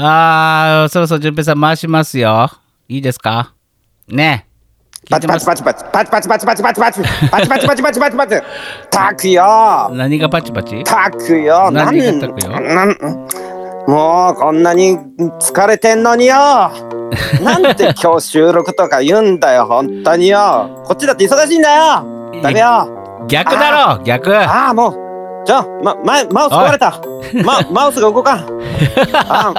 あー、そろそろ順平さん回しますよ。いいですか？ね。パチパチパチパチパチパチパチパチパチパチパチパチパチパチパチパチパチ。たくよ。何がパチパチ？たくよ。何がたくよ？もうこんなに疲れてんのによ。なんで今日収録とか言うんだよ本当によ。こっちだって忙しいんだよ。ダメよ。逆だろ逆。ああもう。じゃあ、ま、ママウス壊れた。ま、マウスが動かん。あ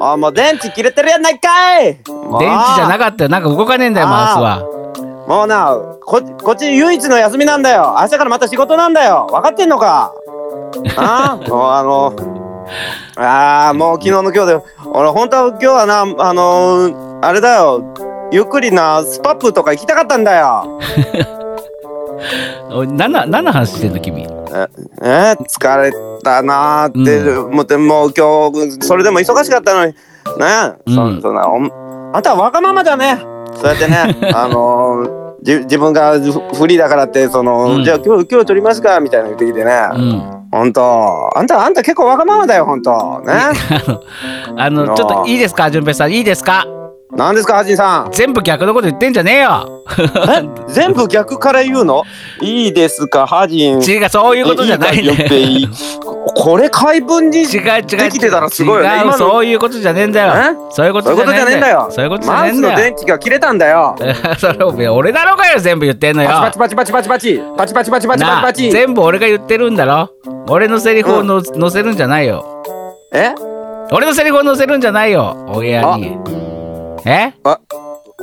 あもう電池切れてるやないかい。電池じゃなかったよ。なんか動かねえんだよ、マウスは。もうなここっち唯一の休みなんだよ。明日からまた仕事なんだよ。分かってんのか。ああ もうあのああもう昨日の今日で俺本当は今日はなあのあれだよ。ゆっくりなスパップとか行きたかったんだよ。何の話してんの、君？えー疲れたなーって、う思ってもう今日それでも忙しかったのに。ね。え、うん。そそんなおんあんたはわがままだね。そうやってね あのーじ自分がフフリーだからってその、うん。じゃあ今日今日撮りますかみたいなの言ってきてね、うん。ほんとあんたあんた結構わがままだよほんとね。あの、ちょっといいですか、順平さん。いいですか？何ですか、はじさん？全部逆のこと言ってんじゃねえよ。え？全部逆から言うの？いいですか、はじん。違う、そういうことじゃない、ね。いいこれ解文に。違う、違う。できてたらすごいよ、ね。違う、そういうことじゃねえんだよ。そういうことじゃねえんだよ。そういうことじゃねえんだよ。マウスの電池が切れたんだよ。それ、俺だろうがよ、全部言ってんのよ。パチパチパチパチパチパチ。パチパチパチパチパチ。全部俺が言ってるんだろ。俺のセリフをの、うん、載せるんじゃないよ。え？俺のセリフを載せるんじゃないよ。お部屋に。え？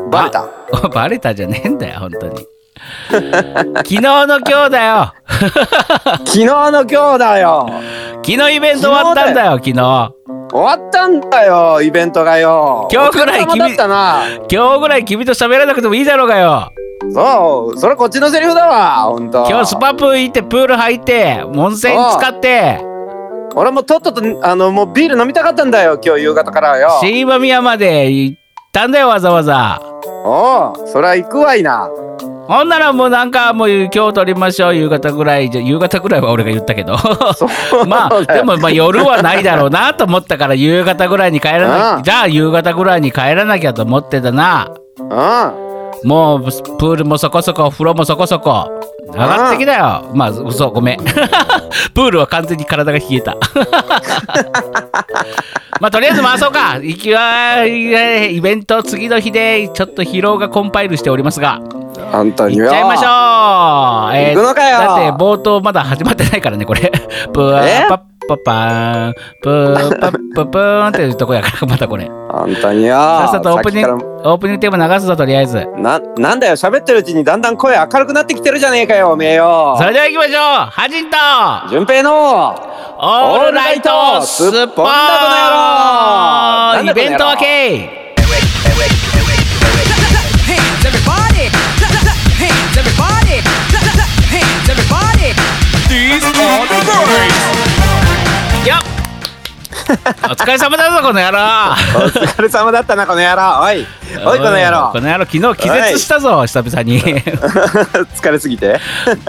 バレた？あ バレたじゃねえんだよ本当に。昨日の今日だよ。昨日の今日だよ。昨日イベント終わったんだよ昨日終わったんだよイベントがよ。今日ぐらいお疲れ様だったな。今日ぐらい君と喋らなくてもいいだろうがよ。そうそれこっちのセリフだわほんと今日スパプ行ってプール入って温泉使って。俺もとっととあのもうビール飲みたかったんだよ今日夕方からよ。新間宮まで行ったんだよわざわざ。おうそりゃ行くわいな。ほんならもうなんかもう今日撮りましょう夕方ぐらい。じゃ夕方ぐらいは俺が言ったけど。まあでもまあ夜はないだろうなと思ったから夕方ぐらいに帰らなうん。じゃあ夕方ぐらいに帰らなきゃと思ってたな。うん。もうプールもそこそこ風呂もそこそこ上がってきたよ。まあ嘘ごめん。プールは完全に体が冷えた。まあとりあえず回そうか。行きはイベント次の日でちょっと疲労がコンパイルしておりますが。本当によ行っちゃいましょう、えーだって冒頭まだ始まってないからねこれ。プーえパッパパーン。プーパッパプーンっていうとこやからまたこれ。本当によさっさとオープニングオープニングテーマ流すぞとりあえず。ななんだよ喋ってるうちにだんだん声明るくなってきてるじゃねえかよおめえよ。それでは行きましょう。ハジンと。順平のオールライトスッポンダなんだこの野郎。イベント明け hands everybody. Hands everybody. Hands everybody. These are the boys よっ。お疲れ様だぞこの野郎。お疲れ様だったなこの野郎。おい。おいこの野郎。この野郎昨日気絶したぞ久々に。疲れすぎて？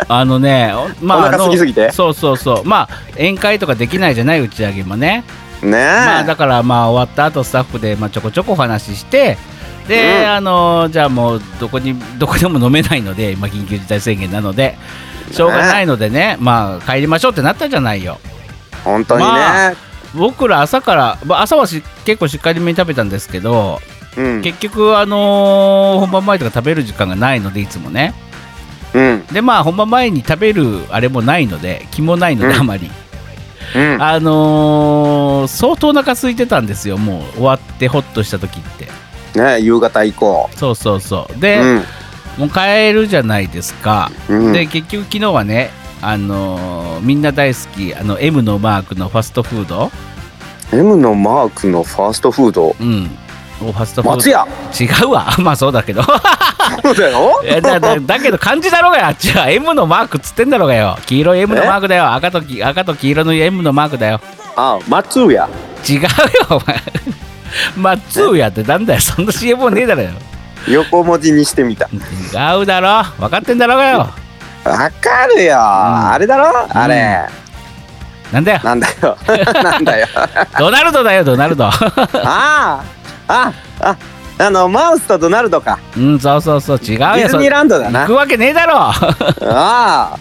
あのねおまあお腹あの空きすぎて？そうそうそう。まあ宴会とかできないじゃない打ち上げもね。ねえ、まあだからまあ終わった後スタッフでまあちょこちょこお話ししてで、うん。あのじゃあもうどこにどこでも飲めないので、まあ、緊急事態宣言なのでしょうがないのでねまあ帰りましょうってなったじゃないよ本当にね、まあ僕ら朝から、まあ、朝はし結構しっかりめに食べたんですけどうん。結局あのー本番前とか食べる時間がないのでいつもね。うん。でまあ本番前に食べるあれもないので気もないのでうん。あまり、うん。あのー相当お腹空いてたんですよもう終わってホッとした時って。ね夕方以降。そうそうそう。で、うん。もう帰るじゃないですか、うん。で結局昨日はねあのーみんな大好きあの M のマークのファストフード。M のマークのファーストフード？うん。おファストフード。松屋！違うわ。まあそうだけど。そうだよ。えだだだけど漢字だろうがよ。あっちは M のマークっつってんだろうがよ。黄色い M のマークだよ。赤とき赤と黄色の M のマークだよ。あ松屋。違うよお前。松屋ってなんだよ。そんな CM もねえだろよ。横文字にしてみた。違うだろ。分かってんだろうがよわかるよ、あれだろ？あれ。なんだよ。なんだよ。なんだよ。ドナルドだよドナルド。ああ。あああのマウスとドナルドか。うんそうそうそう。違うよディズニーランドだな。行くわけねえだろ。ああ。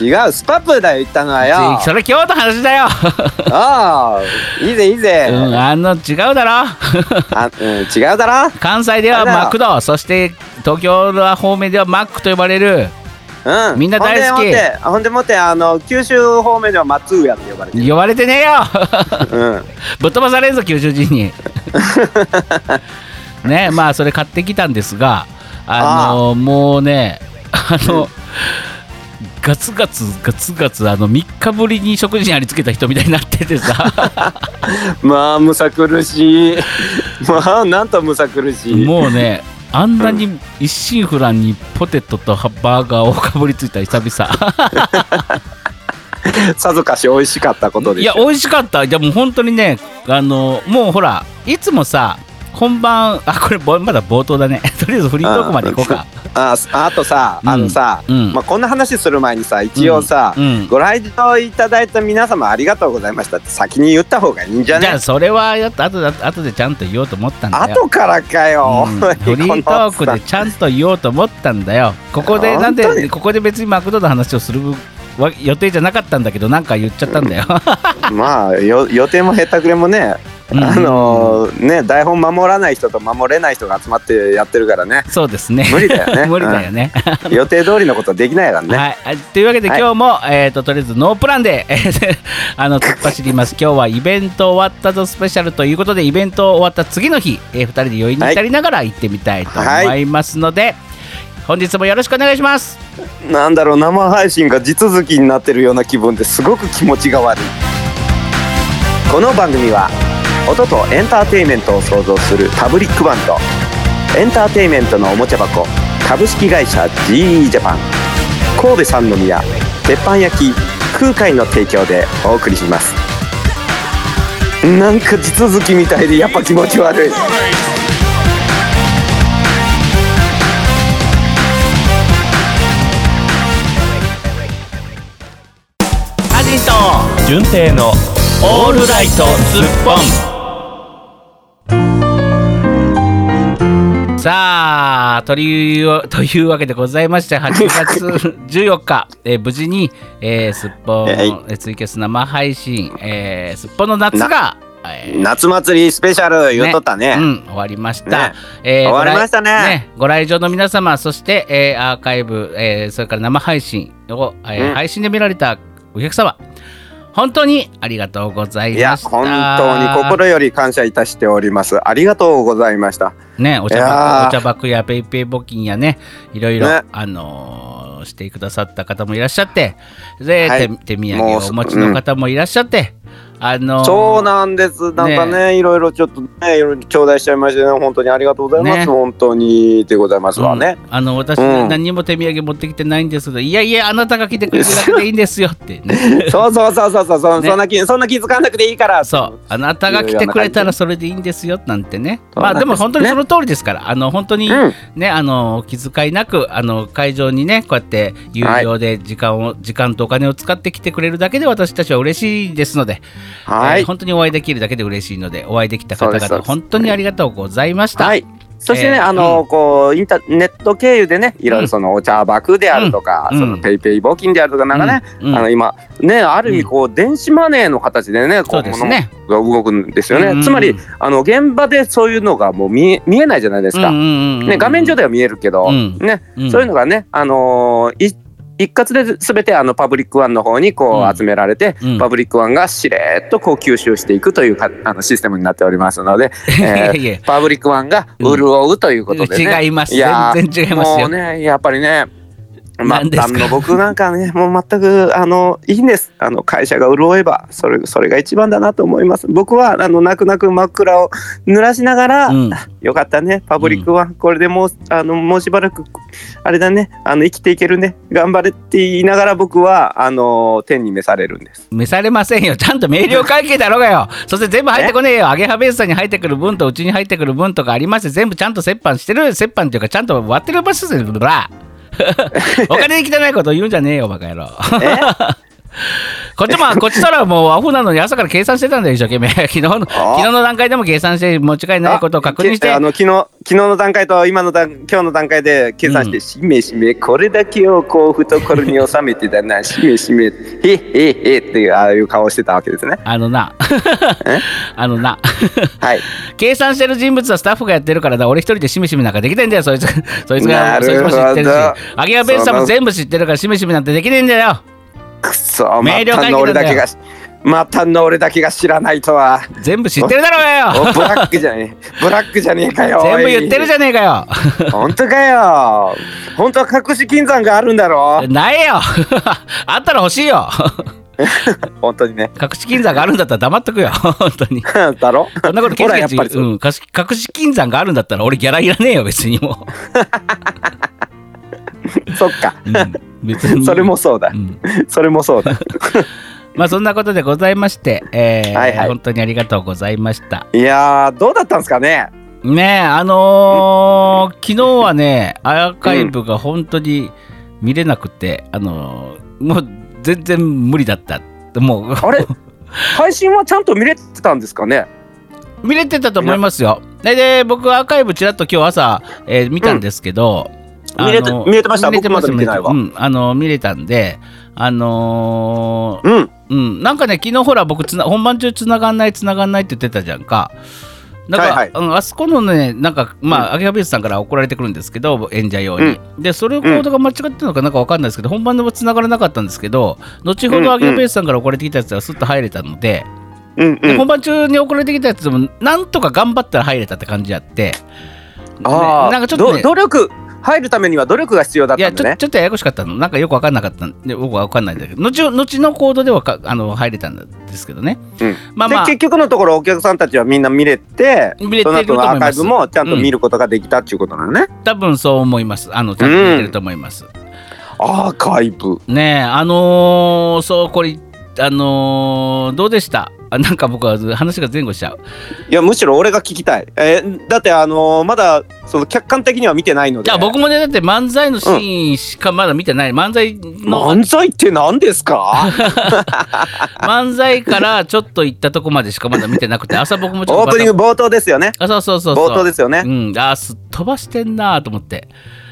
違うスパップだよ言ったのはよ。それ今日の話だよ。ああ。いいぜいいぜ、うんあの違うだろ。あうん、違うだろ。関西ではマクドそして東京の方面ではマックと呼ばれるうん。みんな大好き。ほんでもってあの九州方面では松浦って呼ばれてる。呼ばれてねえよ。うん。ぶっ飛ばされるぞ九州人に。ねまあそれ買ってきたんですがあのもうねあの、ガツガツガツガツあの3日ぶりに食事にありつけた人みたいになっててさ。まあむさ苦しい。まあなんとむさ苦しい。もうねあんなに一心不乱にポテトとバーガーをかぶりついた久々。さぞかし美味しかったことでしょいや美味しかった。いやもう本当にねあのもうほらいつもさ本番あこれぼまだ冒頭だね。とりあえずフリートークまで行こうか。ああとさ、うん。あのさ、うん。まあ、こんな話する前にさ一応さ、うん。ご来場いただいた皆様ありがとうございましたって先に言った方がいいんじゃねじゃあそれはやっと後で後でちゃんと言おうと思ったんだよ。後からかよ、うん。フリートークでちゃんと言おうと思ったんだよ。ここでなんでここで別にマクドの話をするわ予定じゃなかったんだけどなんか言っちゃったんだよ、まあよ予定もへったくれもね、うんあのね台本守らない人と守れない人が集まってやってるからね。そうですね。無理だよね。無理だよね、予定通りのことできないからね、はい、あというわけではい今日も、えー、ととりあえずノープランでえー あの突っ走ります。今日はイベント終わったぞスペシャルということでイベント終わった次の日、え2人で余韻に浸りながら行ってみたいと思いますので、本日もよろしくお願いします。なんだろう生配信が地続きになってるような気分ですごく気持ちが悪い。この番組は音とエンターテインメントを創造するパブリックバンド。エンターテインメントのおもちゃ箱株式会社 GE ジャパン神戸三宮鉄板焼き空海の提供でお送りします。なんか地続きみたいでやっぱ気持ち悪い。アジト純正のオールライトスッポン。さあというというわけでございまして8月 14日、えー無事に、えー、すっぽん、はい。えーツイキャス生配信、えー、すっぽんの夏が、えー夏祭りスペシャル言うとったね。うん、終わりました。ね。えー終わりましたね。ご来ご来場の皆様、そして、えーアーカイブ、えーそれから生配信を、えーうん。配信で見られたお客様、本当にありがとうございいやました。本当に心より感謝いたしております。ありがとうございました。ね、お茶いや箱ー。お茶箱やペイペイ募金やね、いろいろ、ね。あのーしてくださった方もいらっしゃって、で、はい。手手土産をお持ちの方もいらっしゃって、あのーそうなんです。なんかね、いろいろちょっとね、いろいろ頂戴しちゃいましてね、本当にありがとうございます。ね。本当にでございますわね。うん。あの私、うん。何にも手土産持ってきてないんですけど、いやいや、あなたが来てくれるだけでいいんですよって、ね、そうそうそうそうそう、そね。そんな気、そんな気づかなくていいから。そう、あなたが来てくれたらそれでいいんですよなんてね、まあでも本当にその通りですから、あの本当にうん。ね、あのお気遣いなく、あの会場にね、こうやって有料で時間を、時間とお金を使ってきてくれるだけで、私たちは嬉しいですので、はい。えー本当にお会いできるだけで嬉しいので、お会いできた方々、本当にありがとうございました。はい。そしてね、えーあの、こう、インターネット経由でね、いろいろそのお茶箱であるとか、うんそのペイペイ募金であるとか、なんかね、うんうんあの今、ね、ある意味、こう、電子マネーの形でね、こそうう、ですね。物が動くんですよね。うんうんつまり、あの、現場でそういうのがもう見え見えないじゃないですか。うんうんうんうんね、画面上では見えるけど、うんね、うんそういうのがね、あのーい一括で全てあのパブリックワンの方にこうん。う集められて、うん。パブリックワンがしれっとこう吸収していくというかあのシステムになっておりますので、えーパブリックワンが潤うということでね。違います。や全然違いますよ。もうねやっぱりね末何ですか？端の僕なんかねもう全くあのいいんですあの会社が潤えばそれそれが一番だなと思います僕はあの泣く泣く真っ暗を濡らしながら、うんよかったねパブリックワン、これでもうあのもうしばらくあれだねあの生きていけるね頑張れって言いながら僕はあの天に召されるんです召されませんよ。ちゃんと明瞭会計だろうがよ。そして全部入ってこねえよ。アゲハベースさんに入ってくる分とうちに入ってくる分とかありまして、全部ちゃんと折半してる。折半っていうか、ちゃんと割ってる場所ですよ。ブラお金に汚いこと言うんじゃねえよ、バカ野郎。え こっちも こっちとらもうアホなのに朝から計算してたんだよ一生懸命。昨日の昨日の段階でも計算して持ち帰りないことを確認して。ああの昨日昨日の段階と今の段今日の段階で計算して、しめしめこれだけをこう懐に収めてだなしめしめ。へへへっていうああいう顔してたわけですね。あのな。あのな。はい。計算してる人物はスタッフがやってるからだ俺一人でしめしめなんかできないんだよそいつ。そいつがそいつも知ってるし。アゲアベースさんも全部知ってるからしめしめなんてできねえんだよくそまたの俺だけが会またの俺だけが知らないとは。全部知ってるだろうがよ。おブラックじゃねえ。ブラックじゃねえかよ 全部言ってるじゃねえかよ。本当かよ。本当は隠し金山があるんだろ。ないよ。あったら欲しいよ。本当にね。隠し金山があるんだったら黙っとくよ。本当に。だろ？こんなことケチケチう。うん、隠し隠し金山があるんだったら俺ギャラいらねえよ別にもそっか。う、うん、別に。それもそうだ。うん。それもそうだ。まあそんなことでございまして、えーはいはい。本当にありがとうございました。いやーどうだったんですかね？ねえあのー昨日はねアーカイブが本当に見れなくて、あのーもう全然無理だった。もう。あれ？配信はちゃんと見れてたんですかね？見れてたと思いますよ。でで僕アーカイブちらっと今日朝、えー見たんですけど、見れて見れてました？見れてます僕まだ見てないわうん、あの見れたんであのーうん。うん、なんかね昨日ほら僕つな本番中つながんないつながんないって言ってたじゃんか。なんか、はいはい。うんあそこのねなんかまあ、アゲハベースさんから怒られてくるんですけど演者用に、でそれをコードが間違ってるのかなんかわかんないですけど、本番でもつながらなかったんですけど後ほうんどアゲハベースさんから怒られてきたやつはスッと入れたので,、うんうん。で本番中に怒られてきたやつでもなんとか頑張ったら入れたって感じやって。ああなんかちょっとねど努力入るためには努力が必要だっいやちょたんでねちょっとややこしかったの。なんかよく分かんなかったん。で僕は分かんないんだけど。後後のコードではかあの入れたんですけどね。うん。まあまあ。で結局のところお客さんたちはみんな見れて見れてるその後とアーカイブもちゃんと見ることができたっていうことなのね、多分そう思います。あのちゃんと見てると思います、アーカイブ。ねえあのーそうこれあのーどうでした？あなんか僕は話が前後しちゃう。いやむしろ俺が聞きたい、えーだってあのーまだその客観的には見てないので。じゃあ僕もねだって漫才のシーンしかまだ見てない、漫才の漫才って何ですか？漫才からちょっと行ったとこまでしかまだ見てなくて朝僕もちょっとオープニング冒頭ですよね。あそうそうそうそう。冒頭ですよね。うん、あーすっ飛ばしてんなと思って。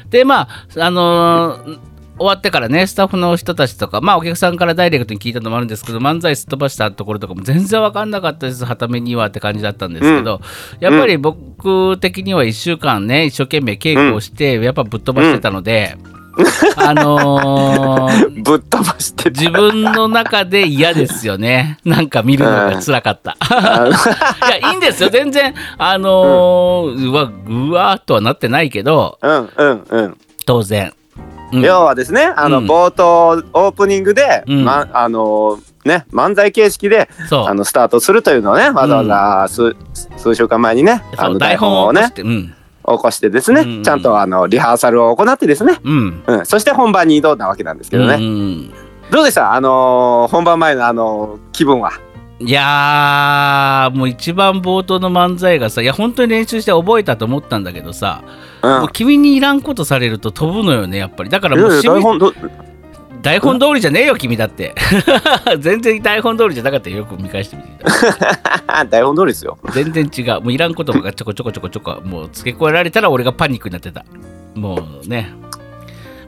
でまああのー終わってからねスタッフの人たちとかまあお客さんからダイレクトに聞いたのもあるんですけど漫才すっ飛ばしたところとかも全然分かんなかったです。はためにはって感じだったんですけど、やっぱり僕的には1週間ね一生懸命稽古をして、やっぱぶっ飛ばしてたので、あのー ぶっ飛ばしてた。自分の中で嫌ですよね。なんか見るのが辛かった。いやいいんですよ。全然あのーうわうわーっとはなってないけどうん。うん。うん。当然、うん。要はですねあの、うん。冒頭オープニングで、うん。まあのね漫才形式であのスタートするというのをねわざわざ数,、数週間前にねあの台台本をね起こして、ですね、うんちゃんとあのリハーサルを行ってですね、うん。うん、そして本番に挑んだわけなんですけどね、うん。どうでした？あのー本番前のあのー気分は？いやーもう一番冒頭の漫才がさいや本当に練習して覚えたと思ったんだけどさ、うん。もう君にいらんことされると飛ぶのよねやっぱり。だからもう台本ど台本通りじゃねえよ君だって。全然台本通りじゃなかったよよく見返してみて。台本通りですよ。全然違う。もういらん言葉がちょこちょこちょこちょこもう付け加えられたら俺がパニックになってた。もうね。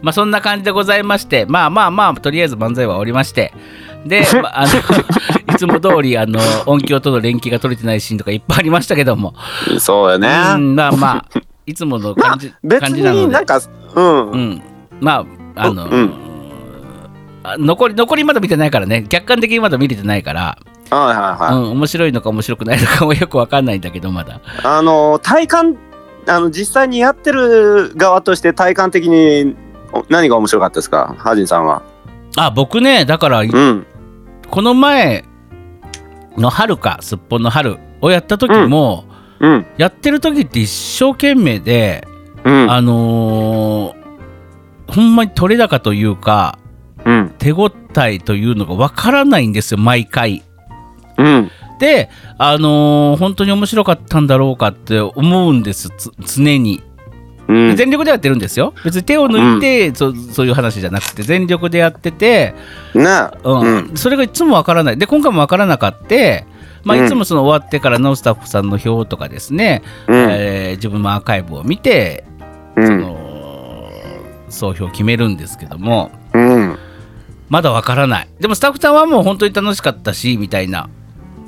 まあそんな感じでございまして。まあまあまあとりあえず漫才はおりましてで、まあ、あの いつも通りあの音響との連携が取れてないシーンとかいっぱいありましたけども、そうよね、うん、まあまあいつもの感じ,、別感じなので。になんかうん、うん、まああの、うん。あ残り残りまだ見てないからね。客観的にまだ見れてないから、はいはいはい、うん、面白いのか面白くないのかもよくわかんないんだけどまだ。あのー体感あの実際にやってる側として体感的にお何が面白かったですか？ハジンさんは。あ僕ねだからうんこの前の春かすっぽんの春をやった時も、うん。やってる時って一生懸命で、うん。あのーほんまに取れ高というかうん。手応えというのがわからないんですよ毎回。うん。であのー本当に面白かったんだろうかって思うんですつ常に。うん。全力でやってるんですよ。別に手を抜いて、そそういう話じゃなくて全力でやってて、ねうん。うん。それがいつもわからない。で今回もわからなかって、まあ、うん。いつもその終わってからのスタッフさんの表とかですね、うん。えー自分のアーカイブを見て、そうん。の総評を決めるんですけどもうん。まだわからない。でもスタッフさんはもう本当に楽しかったしみたいな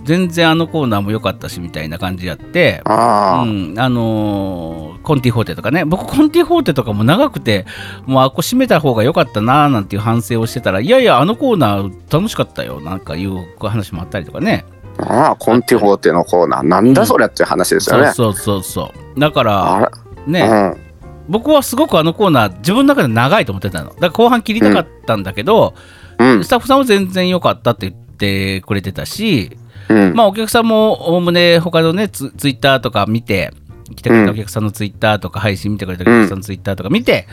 全然あのコーナーも良かったしみたいな感じやってああ、うん、あのーコンティフォーテとかね。僕コンティフォーテとかも長くてもうあここ閉めた方が良かったなーなんていう反省をしてたらいやいやあのコーナー楽しかったよなんかいう話もあったりとかね。ああコンティフォーテのコーナー。なんだそれっていう話ですよね、そうそうそうそう。だからね、うん。僕はすごくあのコーナー自分の中で長いと思ってたの。だから後半切りたかったんだけど、うん。スタッフさんは全然良かったって言ってくれてたしうん。まあお客さんもおおむね他のねツツイッターとか見て来てくれたお客さんのツイッターとか配信見てくれたお客さんのツイッターとか見て、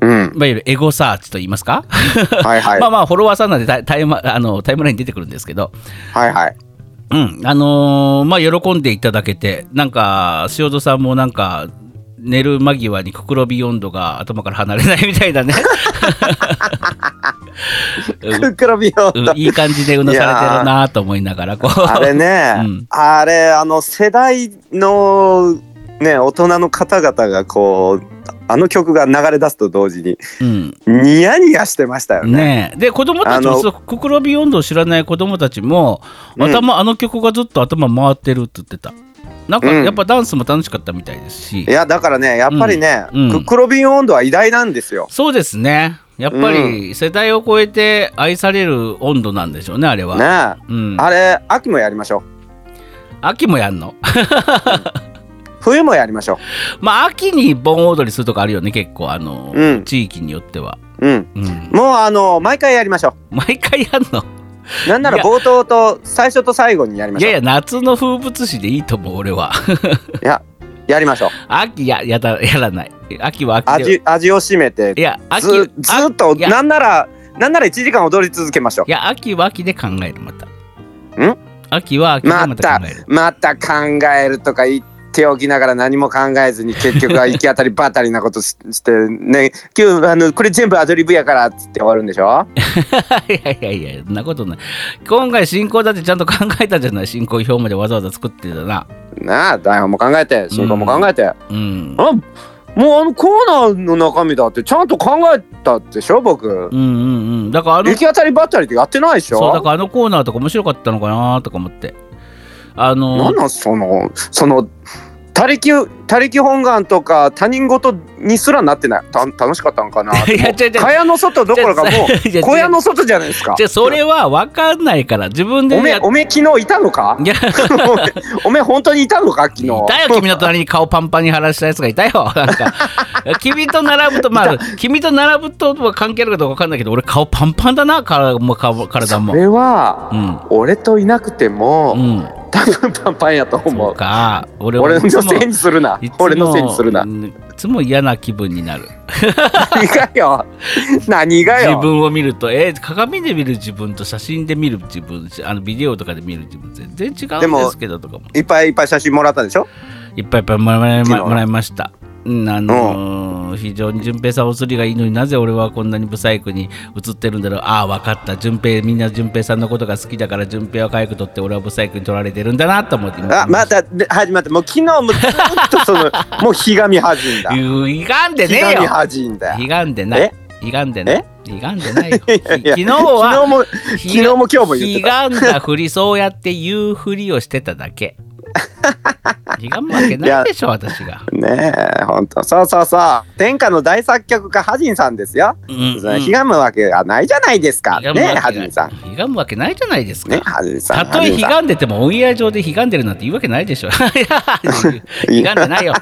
うん。いわゆるエゴサーチと言いますか、はいはい。まあまあフォロワーさんなんでタイタイムあのタイムラインに出てくるんですけど、はいはい。うん、あのーまあ喜んでいただけてなんか塩戸さんもなんか寝る間際にククロビ温度が頭から離れないみたいなね。ククロビオうんいい感じでうなされてるなと思いながらこう。あれね、うん。あれあの世代のね大人の方々がこうあの曲が流れ出すと同時にうん。ニヤニヤしてましたよね。ねえ。で子供たちもあのそうククロビ温度を知らない子供たちもうん。頭、あの曲がずっと頭回ってるって言ってたなんかうんやっぱダンスも楽しかったみたいですし、いやだからねやっぱりね、うん。うん。ククロビン温度は偉大なんですよ。そうですね。やっぱり世代を超えて愛される温度なんでしょうねあれは、ねうん、あれ秋もやりましょ秋もやんの？う 冬もやりましょまあ秋に盆踊りするとかあるよね結構あの、うん。地域によっては、う。うん。うん、もうあの毎回やりましょ毎回やんの？う。なんなら冒頭と最初と最後にやりましょう。いやいや夏の風物詩でいいと思う俺は。いややりましょう。秋ややだやらない。秋は秋で味味を占めていや秋ずずっといや。なんならなんなら1時間踊り続けましょう。い。や秋は秋で考えるまた。ん？秋は秋でままたた考える。また考えるとか言っておきながら何も考えずに結局は行き当たりばったりなことししてね 今日あのこれ全部アドリブやからっつって終わるんでしょ？いやいやいやそんなことない。今回進行だってちゃんと考えたじゃない進行表までわざわざ作ってたな。なあ台本も考えて進行も考えて、うん。あもうあのコーナーの中身だってちゃんと考えたでしょ僕。うんうんうん。だからあの行き当たりばったりってやってないでしょ？そうだからあのコーナーとか面白かったのかなとか思ってあのーなんなんそのその他力他力本願とか他人事にすらなってない。た 楽しかったんかな。いや違う違う蚊帳の外どころかもう う小屋の外じゃないですか。じゃあそれは分かんないから自分でおめやおめ昨日いたのか？いや。おめ本当にいたのか？昨日いたよ君の隣に顔パンパンに腫らしたやつがいたよ。なんか。君と並ぶとまあ君と並ぶとは関係あるかどうか分かんないけど俺顔パンパンだな体も顔体も。それは、うん。俺といなくても、うん。多分パンパンやと思そう俺俺のせいにするないつも俺のせいにするな。うんいつも嫌な気分になる。何がよ。何が自よ分を見るとえー鏡で見る自分と写真で見る自分あのビデオとかで見る自分全然違うんですけどとかも。いっぱいいっぱい写真もらったでしょ？いっぱいいっぱいもらいました。うん、あのー非常に順平さんお釣りがいいのになぜ俺はこんなにブサイクに映ってるんだろう。ああ分かった。順平みんな順平さんのことが好きだから順平は可愛く撮って俺はブサイクに撮られてるんだなと思ってあまたで始まったもう昨日もずっとその もうひがみはじんだ。うひがんでひがみねえよ。はじんだ。よひがんでない。え？ひがんでない。ひがんでないよ。昨日は昨日も昨日も今日も言ってた。ひがんだふりそうやって言うふりをしてただけひがむわけないでしょ私が、ねえほんとそうそうそう。天下の大作曲家ハジンさんですよ、うんそれひがむわけがないじゃないですか。ねえハジンさん。ひがむわけないじゃないですか、ねハジンさん。たとえひがんでてもオンエア上でひがんでるなんて言うわけないでしょ。いやひがんでないよ。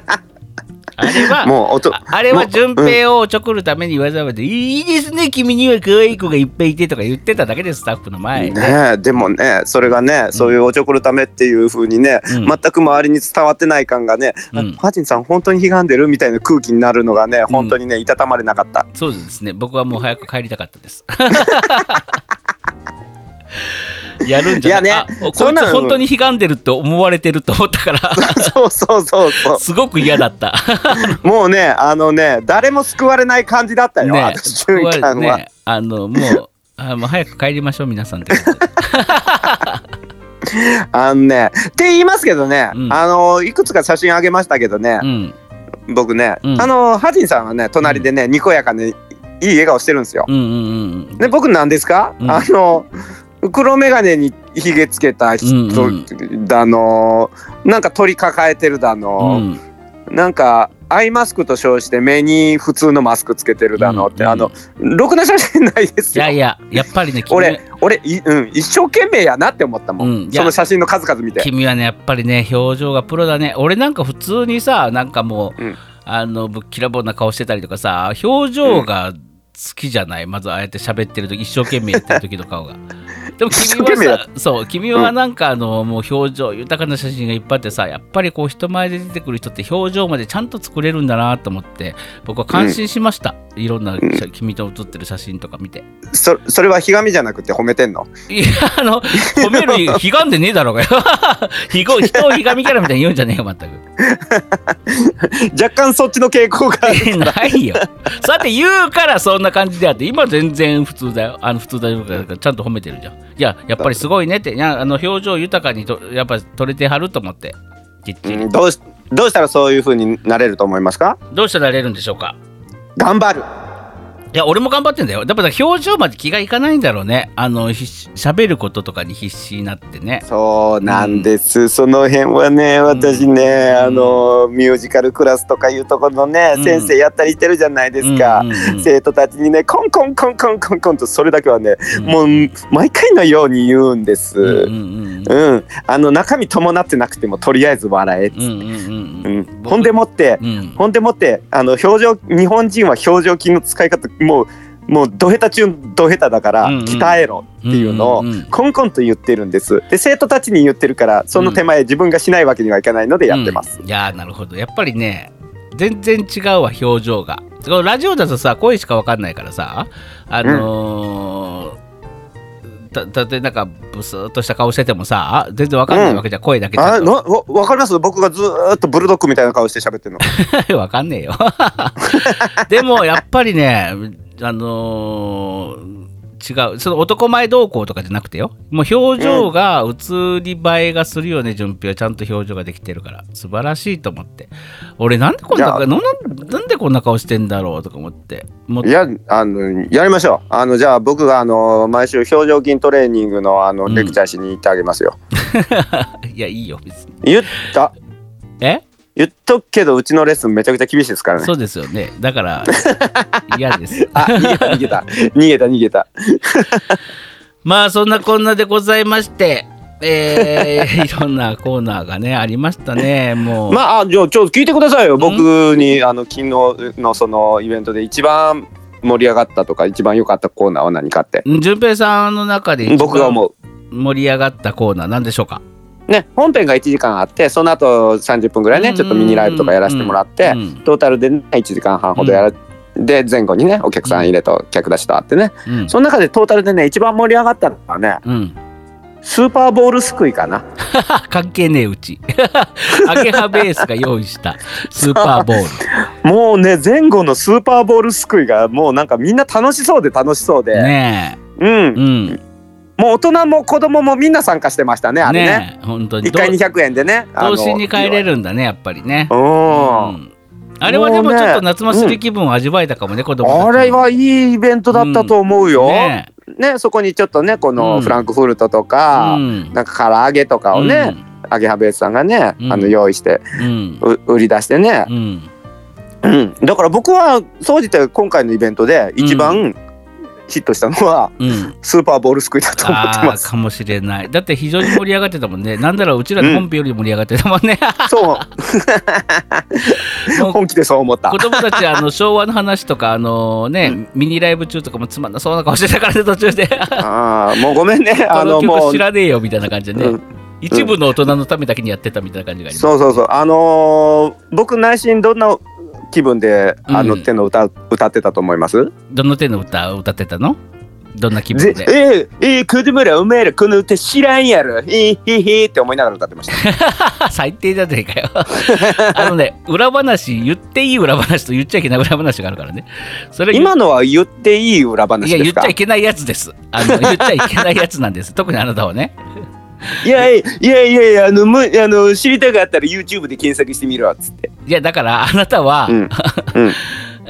あれは、もうおとああれは順平をちょくるためにわざわざ、いいですね、君には可愛い子がいっぱいいてとか言ってただけです、スタッフの前で。ねえでもねそれがね、そういうおちょくるためっていう風にね、うん。全く周りに伝わってない感がね、うん。ハジンさん本当にひがんでるみたいな空気になるのがね本当にねいたたまれなかった、そうですね、僕はもう早く帰りたかったです。やるんじゃない？いやねあこいそんなのつ本当に悲んでると思われてると思ったから。そうそうそうそう。すごく嫌だった。もうねあのね誰も救われない感じだったよ、あの瞬間は、ね、あのもうあもう早く帰りましょう皆さんってことで。あのねって言いますけどね、うん。あのいくつか写真あげましたけどねう、ん。僕ね、うん。あのハジンさんはね隣でね、にこやかにいい笑顔してるんですよ。うんうんうんで僕なんですか、うん。あの黒眼鏡にひげつけた人うんだの、なんか鳥抱えてるだうの、ん。なんかアイマスクと称して目に普通のマスクつけてるだのって、うんあのろくな写真ないですよ。いやいややっぱりね君俺俺い、うん、一生懸命やなって思ったもん、うんその写真の数々見て。君はねやっぱりね表情がプロだね。俺なんか普通にさなんかもう、うん。あのぶっきらぼうな顔してたりとかさ表情が好きじゃない、まずああやって喋ってる時一生懸命やってる時の顔が。でも君はさそう君はなんかあの、もう表情豊かな写真がいっぱいあってさやっぱりこう人前で出てくる人って表情までちゃんと作れるんだなと思って僕は感心しました、いろんな写君と写ってる写真とか見て。そそれはひがみじゃなくて褒めてんの？いやあの褒めるひがんでねえだろうがよ。人をひがみキャラみたいに言うんじゃねえよ全く。若干そっちの傾向があるえ ないよ。そうやって言うからそんな感じであって、今全然普通だよ。あの普通だよからちゃんと褒めてるじゃん。いや、やっぱりすごいねって、いやあの表情豊かにとやっぱり撮れてはると思って。きっちり。うんどうしどうしたらそういう風になれると思いますか？どうしたらなれるんでしょうか？頑張るいや、俺も頑張ってんだよ。だから表情まで気がいかないんだろうね。あの、ひ喋ることとかに必死になってね。そうなんです、その辺はね私ね、うん。あのミュージカルクラスとかいうところのね、うん。先生やったりしてるじゃないですか、うんうんうん生徒たちにねコンコンコンコンコンコンとそれだけはね、うん。もう毎回のように言うんです、うんうんうんうん。あの中身伴ってなくてもとりあえず笑えっつって、うんうんうんうん。ほんでもって、うん。ほんでもってあの表情日本人は表情筋の使い方もうもうドヘタ中のドヘタだからうんうん。鍛えろっていうのをうんうんうん。コンコンと言ってるんです。で生徒たちに言ってるからその手前自分がしないわけにはいかないのでやってます、うん。いやーなるほど。やっぱりね全然違うわ表情が。ラジオだとさ声しか分かんないからさあのーたたとえなんかブスーっとした顔しててもさ全然分かんないわけじゃん、声だけちあのわわかります？僕がずーっとブルドッグみたいな顔して喋ってるの。と分かんねえよ。でもやっぱりねあのー違う。その男前同行とかじゃなくてよ。もう表情が映り映えがするよね順平は。ちゃんと表情ができてるから。素晴らしいと思って。俺なんでこんなななんでこんな顔してんだろうとか思って。もういやあのやりましょう。あのじゃあ僕があの毎週表情筋トレーニングのあのうん。レクチャーしに行ってあげますよ、いやいいよ別に。言った。え？言っとくけどうちのレッスンめちゃくちゃ厳しいですからね。そうですよね。だから 嫌です。あ逃げた。逃げた逃げた。逃げたまあそんなこんなでございましてえー、いろんなコーナーがねありましたねもう、まああじゃあちょっと聞いてくださいよ。僕にあの昨日のそのイベントで一番盛り上がったとか一番良かったコーナーは何かって。順平さんの中で僕が思う。盛り上がったコーナーなんでしょうか？ね本編が1時間あってその後30分ぐらいねちょっとミニライブとかやらせてもらってうん。トータルで、ね、1時間半ほどやら、で前後にねお客さん入れと客出しとあってね。うん。その中でトータルでね一番盛り上がったのはねうん、スーパーボールすくいかな。関係ねえうち。アゲハベースが用意した スーパーボール。もうね前後のスーパーボールすくいがもうなんかみんな楽しそうで楽しそうで、ねうん。えうんもう大人も子供もみんな参加してましたねあれね。ねえ本当に。1回200円でね。童心に帰れるんだねやっぱりね。うん、うん。あれはでもちょっと夏祭り気分を味わえたかもね、子供たちもあれはいいイベントだったと思うよ、ねねそこにちょっとねこうん。のフランクフルトとか、うん。なんか唐揚げとかをね、揚げハベースさんがね、うん。あの用意してうん。う売り出してね。う、ん。うん。だから僕は総じて今回のイベントで一番ヒットしたのは、うん。スーパーボールすくいだと思ってあます。あかもしれない。だって非常に盛り上がってたもんね。なんだろううちらの本編より盛り上がってたもんね、そもうう本気でそう思った。子。供たちあの昭和の話とかあのね、ミニライブ中とかもつまんなそうな顔してたからね途中で。ああもうごめんね。あ こののもう曲知らねえよみたいな感じでね、うん。一部の大人のためだけにやってたみたいな感じがあります。そうそうそう。あのー僕内心どんな気分であのうん手の歌、歌ってたと思います？どの手の歌を歌ってたの？どんな気分ぜでえー、えー、子供らお前らこの歌知らんやろ。えー、へーへーって思いながら歌ってました。最低じゃねえかよ。あのね裏話言っていい裏話と言っちゃいけない裏話があるからね。それ言今のは言っていい裏いや言話ですか？っちゃいけないやつです。あの言っちゃいけないやつなんです。特にあなたはねいやいやいやいやあのむあの知りたかったら YouTube で検索してみろっつって。いやだからあなたは、うん。うん。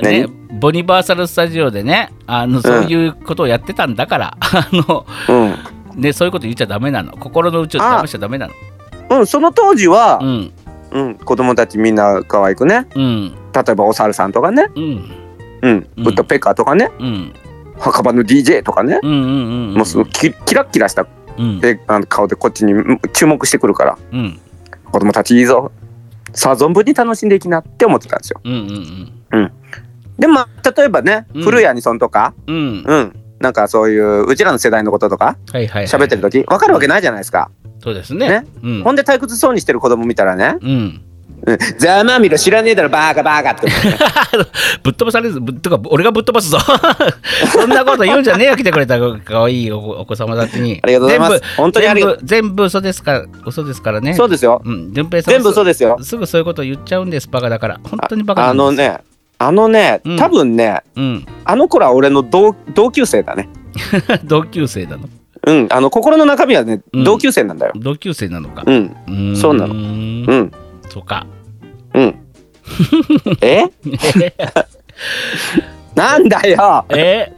ね、ボニバーサル・スタジオでねあのそういうことをやってたんだから、あのうん。ね、そういうこと言っちゃダメなの心の内を騙しちゃダメなのうん、その当時はう、んうん、子供たちみんな可愛くね。うん例えばお猿さんとかね。うんうん。うんウッドペッカーとかね。うん墓場の DJ とかね。うんうんうんもうそのキキラッキラしたうん。であの顔でこっちにうん注目してくるから。うん。子供たちいいぞ。さあ存分に楽しんでいきなって思ってたんですよ。うんうんでもまあ例えばね、うん。古いアニソンとか。うん。うん。うんなんかそういううちらの世代のこととか。はいはいはい。喋ってる時分かるわけないじゃないですか、そうですね。ね。うん。ほんで退屈そうにしてる子供見たらね。うん「うんざまあみろ知らねえだろバーカバーカ」って。ぶっ飛ばされるぶっとか俺がぶっ飛ばすぞ。そんなこと言うんじゃねえよ来てくれたかわいいおお子様たちに。ありがとうございます。本当にありがとう。全部嘘ですから嘘ですからね。そうですよ。うん。順平さんは全部そうですよ。すぐそういうこと言っちゃうんですバカだから。本当にバカなあのねあのねうん。多分ね、うん。あの頃は俺の同同級生だね。同級生なの？うん。あの心の中身はね、うん。同級生なんだよ。同級生なのか。うん。そうなの。うんうんそうか。うん。え？なんだよ！え？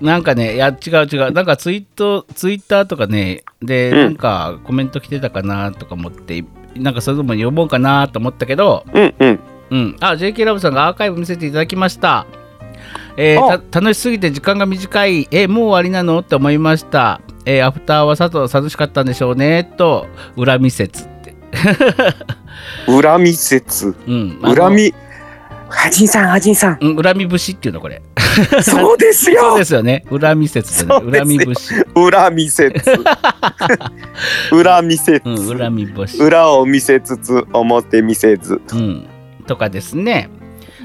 なんかねいや違う違う。なんかツイートツイッターとかねで、うん。なんかコメント来てたかなとか思ってなんかそれとも読もうかなと思ったけどうんうん。うん。あ JK ラブさんがアーカイブ見せていただきました。えー楽しすぎて時間が短い。えもう終わりなの？って思いました。えーアフターは佐藤楽しかったんでしょうね。と恨み説 恨み説。うん。恨み。はじんさんはじんさん。うん恨み節っていうのこれ。そうですよ。そうですよね。恨み説でね恨み節。恨み説。恨み説、うん恨み節。裏を見せつつ表見せず、うん、とかですね、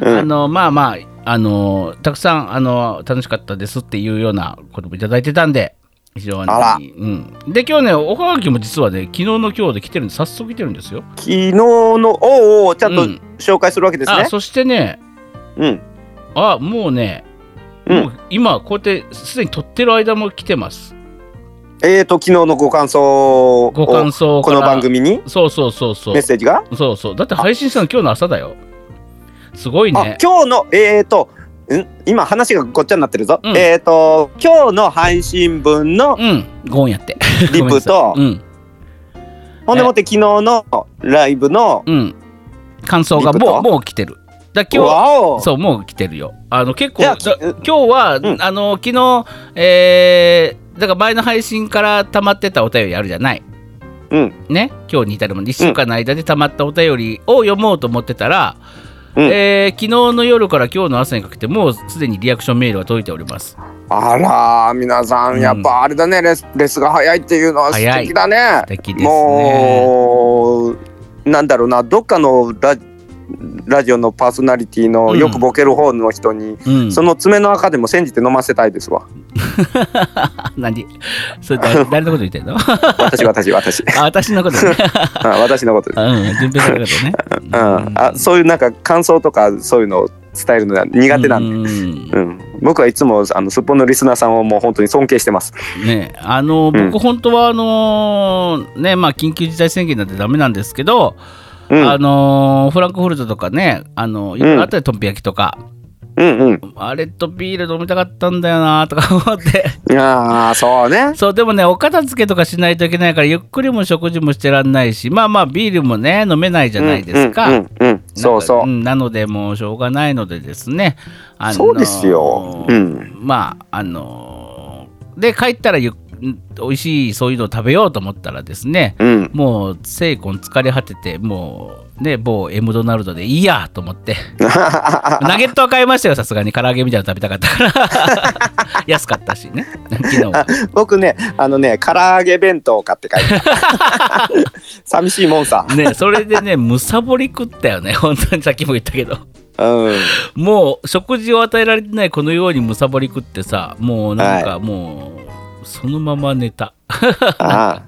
うん。あのまあまああのたくさんあの楽しかったですっていうようなこともいただいてたんで非常に。うん、で今日ねおはがきも実はね昨日の今日で来てるんで早速来てるんですよ、昨日のおうおうちゃんとうん。紹介するわけですね、あそしてねうん。あもうね、うん。もう今こうやってすでに撮ってる間も来てます。えーと昨日のご感想をご感想この番組に？そうそうそうそう。メッセージが？そうそう。だって配信したの今日の朝だよ。すごいあね今日のえーとん？今話がごっちゃになってるぞ、うん。えーと今日の配信分のうん。ゴンやって。リプと、うん。ほんでもって昨日のライブのうん。感想がもうもう来てる。だ今日そうもう来てるよ。あの結構今日は、うん。あの昨日えー、だから前の配信から溜まってたお便りあるじゃない？うん。ね？今日に至るまで1週間の間で溜まったお便りを読もうと思ってたら、うんえー昨日の夜から今日の朝にかけてもうすでにリアクションメールが届いております。あら皆さうん。んやっぱあれだね。レスレスが早いっていうのは素敵だね。素敵ですね。もうなんだろうな。どっかのララジオのパーソナリティのうん。よくボケる方の人に、うん。その爪の赤でも煎じて飲ませたいですわ。何？それ誰誰のこと言ってんの？私私私。あ私のことね。あ私のことです、うん順平さんのことね。うん、あそういうなんか感想とかそういうのを伝えるのが苦手なんで、ん。うん。僕はいつもあのすっぽんのリスナーさんをもう本当に尊敬してます。ねあのうん。僕本当はあのねまあ緊急事態宣言なんてダメなんですけど、うん。あのフランクフルトとかねあのいろいろあったりとんぴ焼きとか、うんうん。あれとビール飲みたかったんだよなとか思って。いやーそうね。そうでもねお片付けとかしないといけないからゆっくりも食事もしてらんないしまあまあビールもね飲めないじゃないですか。うんうんうんうん。そうそう。なのでもうしょうがないのでですね、あのーそうですよ。うん。まああのーで帰ったらゆん美味しいそういうのを食べようと思ったらですねうん。もう精魂疲れ果ててもうね某エムドナルドでいいやと思って。ナゲットは買いましたよさすがに。唐揚げみたいなの食べたかったから。安かったしね。昨日は。僕ねあのね唐揚げ弁当を買って帰った。寂しいもんさ。ねそれでねむさぼり食ったよね。本当にさっきも言ったけど。うん。もう食事を与えられてないこのようにむさぼり食ってさもうなんかはもうそのまま寝たああ。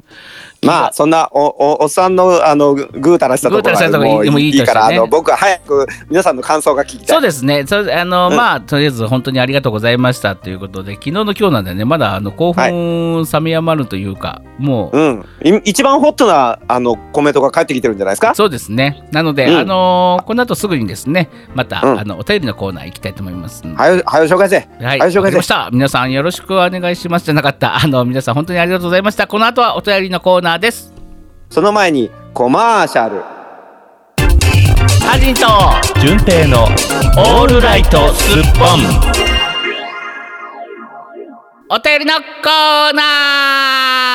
まあそんなおおおっさんのあのぐぐうたらしたところはもいいとしてねからあの僕は早く皆さんの感想が聞きたい。そうですねそれあの、うんまあとりあえず本当にありがとうございましたということで昨日の今日なんでねまだあの興奮冷めやまるというか、もううん。い一番ホットなあのコメントが返ってきてるんじゃないですか？そうですね。なので、うんあのーこの後すぐにですね、また、うんあのお便りのコーナー行きたいと思います。はよはよ紹介せ。はい、はい紹介してわかりました。皆さんよろしくお願いしますじゃなかった。あの皆さん本当にありがとうございました。この後はお便りのコーナーです。その前にコマーシャル。ハジンと純正のオールライトスッポンお便りのコーナー。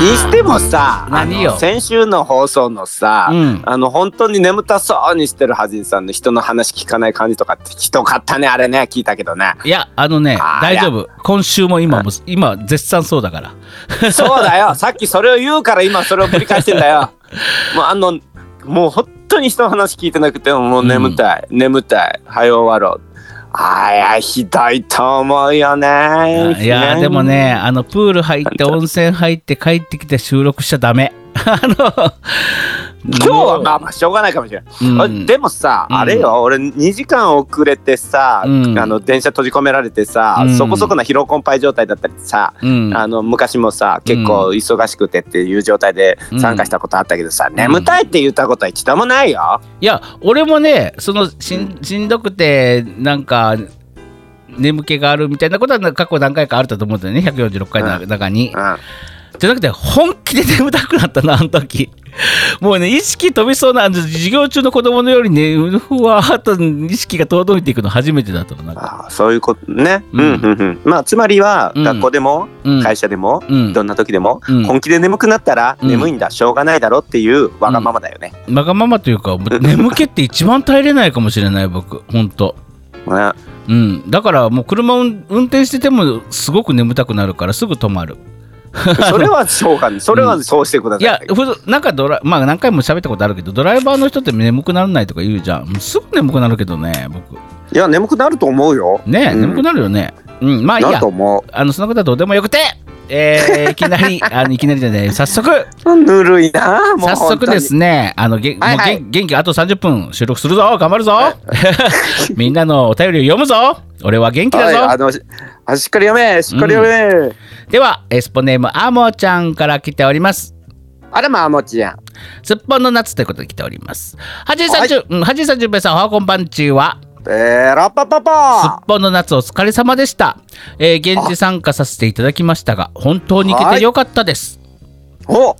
にしてもさ、何よ？先週の放送のさ、うんあの本当に眠たそうにしてるはじんさんの人の話聞かない感じとかってひどかったねあれね聞いたけどね。いやあのね大丈夫。今週も今も今絶賛そうだから。そうだよ さっきそれを言うから今それを繰り返してんだよ。もうあのもう本当に人の話聞いてなくてももう眠たい、眠たい早終わろう。あいやひどいと思うよね。いやでもねあのプール入って温泉入って帰ってきて収録しちゃダメ。あの今日はまあまあしょうがないかもしれない。うん。あでもさ、うん。あれよ。俺2時間遅れてさ、うん。あの電車閉じ込められてさ、うん。そこそこな疲労困憊状態だったりさ、うん。あの昔もさ結構忙しくてっていう状態で参加したことあったけどさ、ん。眠たいって言ったことは一度もないよ。いや俺もねそのしんしんどくてなんか眠気があるみたいなことは過去何回かあったと思うんだよね。146回の中に。うん。じゃなくて本気で眠たくなったなあの時。もうね意識飛びそうな授業中の子供のようにねふわーっと意識が遠のいていくの初めてだったのなんか。あそういうことね。ううんんうんうん。まあつまりはうん学校でもうん会社でもうんどんな時でもうん本気で眠くなったらうん眠いんだしょうがないだろっていうわがままだよね。わがままというか 眠気って一番耐えれないかもしれない僕ほんと。ねうん、だからもう車を運運転しててもすごく眠たくなるからすぐ止まる。それはしょうがない。それはそうしてください。いや、なんかドラ、まあ何回も喋ったことあるけど、ドライバーの人って眠くならないとか言うじゃん。すぐ眠くなるけどね、僕。いや眠くなると思うよ。ね、うん眠くなるよね。うん、まあいいやあの、そのことはどうでもよくて、えー いきなり、あのいきなりじゃない、早速、う。ぬるいな。もう早速ですね、あの、げはいはいもうげ元気あと30分収録するぞ、頑張るぞ。みんなのお便りを読むぞ。俺は元気。だぞ。はい、あのしあしっかり読め、しっかり読め。では、エスポネームあもちゃんから来ております。あらまあもちやん。すっぽんの夏ということで来ております。はじいさんじゅ、うんはじいさんじゅんぺいさん、おはこんばんちは。えー、ラッパパすっパぽんの夏お疲れ様でした。えー現地参加させていただきましたが、本当に行けてよかったです。お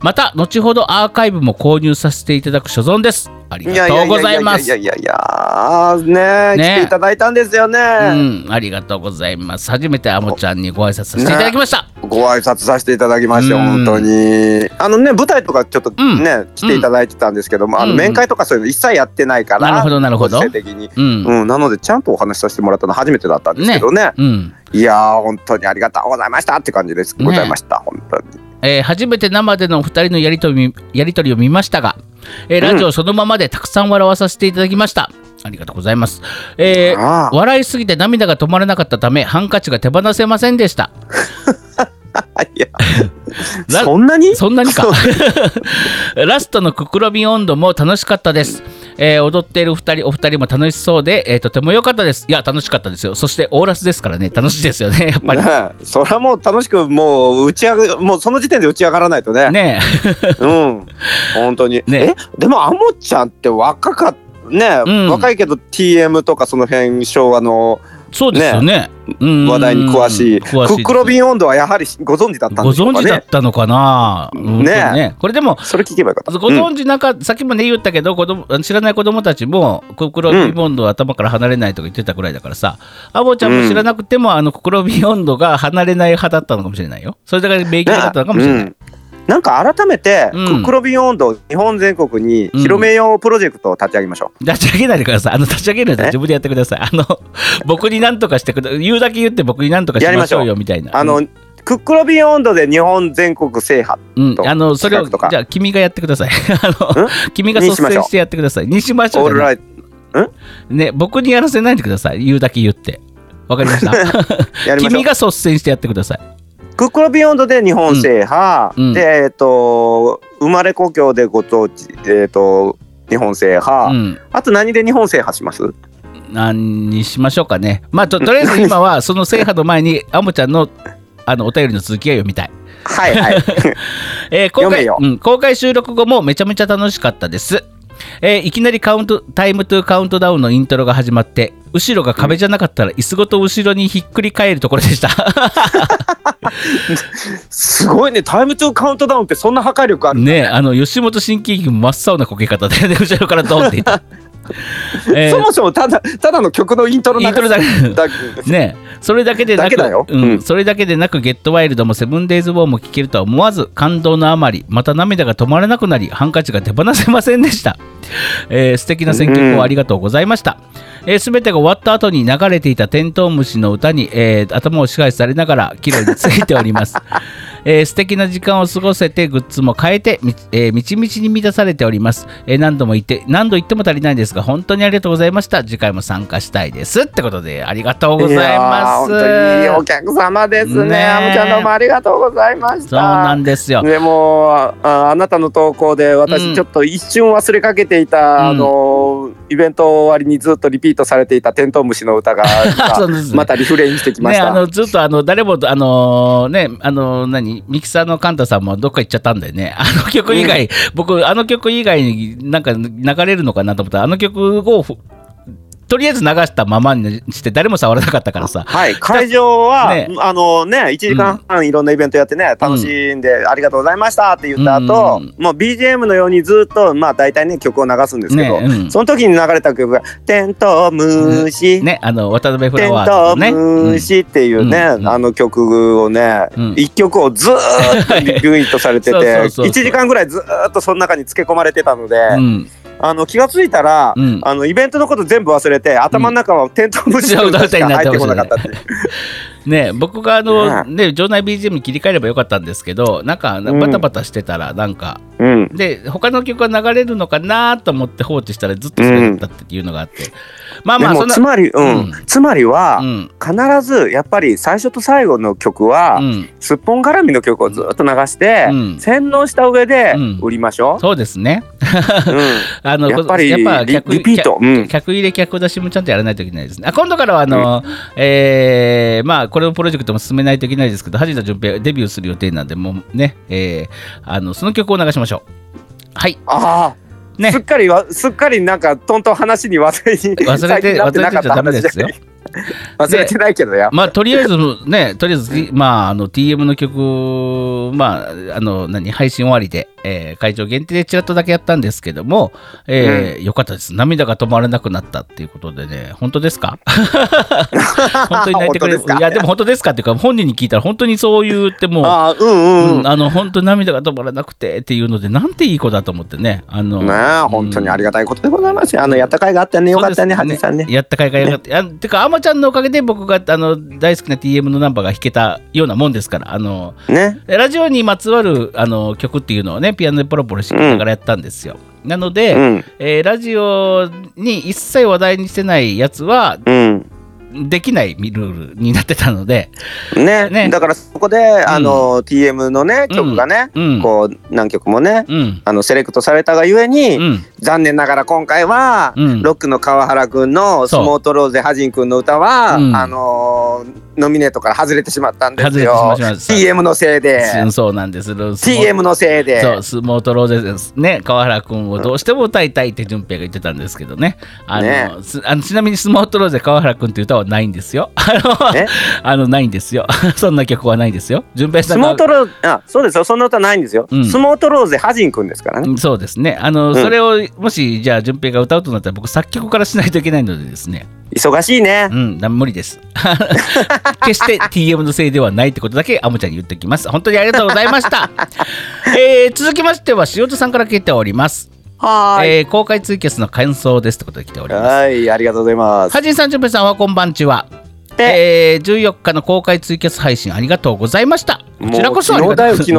また、後ほどアーカイブも購入させていただく所存です。ありがとうごいやいやいやざいますいや。いやいやねね来ていただいたんですよね、うん、ありがとうございます。初めてあもちゃんにご挨拶させていただきました。ご挨拶させていただきましてう本当にあのね舞台とかちょっとうんね、来ていただいてたんですけども、あの面会とかそういうの一切やってないから、なるほどなるほど的に、うん。うん、なのでちゃんとお話しさせてもらったの初めてだったんですけどねうん。いやー本当にありがとうございましたって感じです、ございました本当にえー初めて生でのお二人のやりとりやりとりを見ましたが、えーラジオそのままでたくさん笑わさせていただきました。ありがとうございます。えー笑いすぎて涙が止まらなかったため、ハンカチが手放せませんでした。いや ラそんなに？そんなにか。ラストのくくろび温度も楽しかったです。えー踊っている二人、お二人も楽しそうで、えーとても良かったです。いや、楽しかったですよ。そして、オーラスですからね、楽しいですよね、やっぱり。ねえ。それはもう楽しくもう打ち上げもうその時点で打ち上がらないとね。ねうん。本当に、ねえ。でもあもちゃんって若かっね、うん。若いけど TM とかその辺昭和のそうですよね。うん。話題に詳しい。クックロビン温度はやはりご存知だったんごでしょうかね。存知だったのかな、うんね。え本当にこれでもそれ聞けばよかった。ご存知なんか、さっきもね言ったけど子供知らない子供たちもコクロビボンドは頭から離れないとか言ってたくらいだからさ、アボちゃんも知らなくても、あのコクロビ温度が離れない派だったのかもしれないよ。それだから免疫だったのかもしれない、うんなんか改めて、うん。クックロビン温度を日本全国に広めようプロジェクトを立ち上げましょう、立ち上げないでください。あの立ち上げるのはえ？自分でやってください。あの 僕に何とかしてくだ言うだけ言って僕に何とかしましょうよみたいな。あの、クックロビン温度で日本全国制覇うん、とあのそれをじゃあ君がやってください。あの君が率先してやってください。にしましょうじゃない。オールライトね僕にやらせないでください。言うだけ言って。わかりました？君が率先してやってくださいクックロビン温度で日本制覇、うん。うん。でえっ、と生まれ故郷でご当地えっ、と日本制覇、うん。あと何で日本制覇します？何にしましょうかね。まあととりあえず 今はその制覇の前にあもちゃんのあのお便りの続きが読みたい。はいはい。えー公開うん、公開収録後もめちゃめちゃ楽しかったです。えーいきなりカウントタイムトゥカウントダウンのイントロが始まって後ろが壁じゃなかったら椅子ごと後ろにひっくり返るところでした。すごいね。タイムトゥカウントダウンってそんな破壊力あるねえあの吉本新喜劇も真っ青なこけ方で、ね、後ろからドンっていった、えー。そもそもただただの曲のイントロイントロだけ。だね。えそれだけでなくだけだよ。うん。うん。それだけでなくゲットワイルドもセブンデイズ・ウォーも聴けるとは思わず感動のあまりまた涙が止まらなくなりハンカチが手放せませんでした、えー素敵な選曲をありがとうございました、えー、全てが終わった後に流れていたテントウムシの歌に、えー頭を支配されながら綺麗についております、えー素敵な時間を過ごせてグッズも変えてみ,、えー、みちみちに満たされております、えー何度も言って何度言っても足りないんですが本当にありがとうございました。次回も参加したいです。ってことでありがとうございます。本当にお客様ですね。あむちゃんどうもありがとうございました。そうなんですよ。でもああなたの投稿でうん。私ちょっと一瞬忘れかけていた、うん。あのイベント終わりにずっとリピートされていたテントウムシの歌が ね。またリフレインしてきましね、た。あのずっとあの誰もあのねあの何？ミキサーのカンタさんもどっか行っちゃったんだよね。あの曲以外、僕あの曲以外になんか流れるのかなと思ったらあの曲をふとりあえず流したままにして誰も触らなかったからさ。はい、会場は、ね。あのね、1時間半いろんなイベントやってね、楽しんで、ありがとうございましたって言った後、うん。もう BGM のようにずっと、まあ大体ね、曲を流すんですけど、ねうん。その時に流れた曲が、テントウムシ、ねあの渡辺フテンラワートウズのね、ムシっていうね、うん。うんあの曲をね、うん。一曲をずーっとリピートされてて、そうそうそう1時間ぐらいずーっとその中に漬け込まれてたので、うんあの気がついたら、うん。あのイベントのこと全部忘れて頭の中はテントウムシの歌しか入ってこなかったっていう。ね僕があの、ねね、場内 BGM に切り替えればよかったんですけどなんかうん。バタバタしてたらなんか、うん。で他の曲が流れるのかなと思って放置したらずっとそれだったっていうのがあって、まあまあそつまり、うん。うん。つまりは、うん。必ずやっぱり最初と最後の曲は、うん、すっぽん絡みの曲をずっと流して、うん。洗脳した上でうん。売りましょそうですね。う。うん。あのやっぱりやっぱリ客リピート。うん。客入れ客出しもちゃんとやらないといけないですね。あ今度からはあの、えーまあこれのプロジェクトも進めないといけないですけど、恥田純平デビューする予定なんで、もうね、えーあのその曲を流しましょう。はい。ああ、ねすっかりわすっかりなんかトントン話に忘れに忘れ最近てなってなかった忘れてちゃダメですよ話。忘れてないけどや。まあとりあえずね、とりあえず、まあ、あの TM の曲、まあ、あの何配信終わりで、えー会場限定でちらっとだけやったんですけども、えーよかったです。涙が止まらなくなったっていうことでね、本当ですか？本当に泣いてくれる 本当ですか？いや、でも本当ですかっていうか、本人に聞いたら本当にそう言ってもう、ああ、うんうん。うんあの本当に涙が止まらなくてっていうので、なんていい子だと思ってね。あのねえ、本当にありがたいことでございますよ。あの、やった甲斐があったね。よかったね、そうですハジさんね。やったかいがよかった。あてか、あまちゃんのおかげで僕があの大好きな TM のナンバーが弾けたようなもんですから、あのね。ラジオにまつわるあの曲っていうのをね、ピアノでポロポロ弾きながらやったんですよ。なので、うん。えーラジオに一切話題にしてないやつはうん。できないルールになってたので、ね。ね。だからそこで、あの TM のね曲がね、うん、こう何曲もね、うん、あのセレクトされたがゆえに、うん、残念ながら今回は、うん。ロックの川原くんの「スモートローゼハジンくん」の歌は、うん。あのーノミネートから外れてしまったんですよ。TM のせいで。うんそうなんです。TM のせいで。そう、スモートローゼですね、川原君をどうしても歌いたいって順平が言ってたんですけどね。あの、ね。すあのちなみにスモートローゼ川原君っていう歌はないんですよ。あの、えあのないんですよ。そんな曲はないんですよ。順平さんがスモートローあそうですよそんな歌ないんですよ、うんスモートローゼハジンくんですからね、うんそうですね。あの、んそれをもしじゃあ順平が歌うとなったら僕作曲からしないといけないのでですね。忙しいねう、ん、だ無理です。決して TM のせいではないってことだけアムちゃんに言っておきます。本当にありがとうございました。えー続きましては塩田さんから聞いております。はーい、えー公開ツイキャスの感想ですってことで来ております。はいありがとうございますはじいさん、じゅんぺいさんはこんばんちは。て、えー、14日の公開ツイキャス配信ありがとうございました。こちらこそありもう昨日だよ、昨日。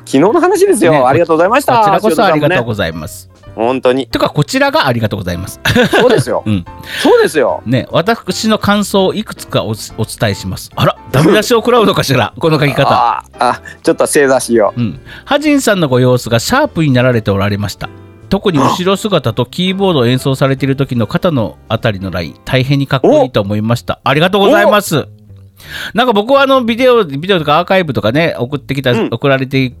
昨日の話ですよ。ねありがとうございました。こちらこそありがとうございます。本当に。てか、こちらがありがとうございます。そうですよ。うんそうですよ。ね、私の感想をいくつかおお伝えします。あら、ダメ出しを食らうのかしら、この書き方。ああ、ちょっと正座しようん。ハジンさんのご様子がシャープになられておられました。特に後ろ姿とキーボードを演奏されている時の肩のあたりのライン、大変にかっこいいと思いました。ありがとうございます。なんか僕はあのビデオ、ビデオとかアーカイブとかね、送ってきた、うん送られて、み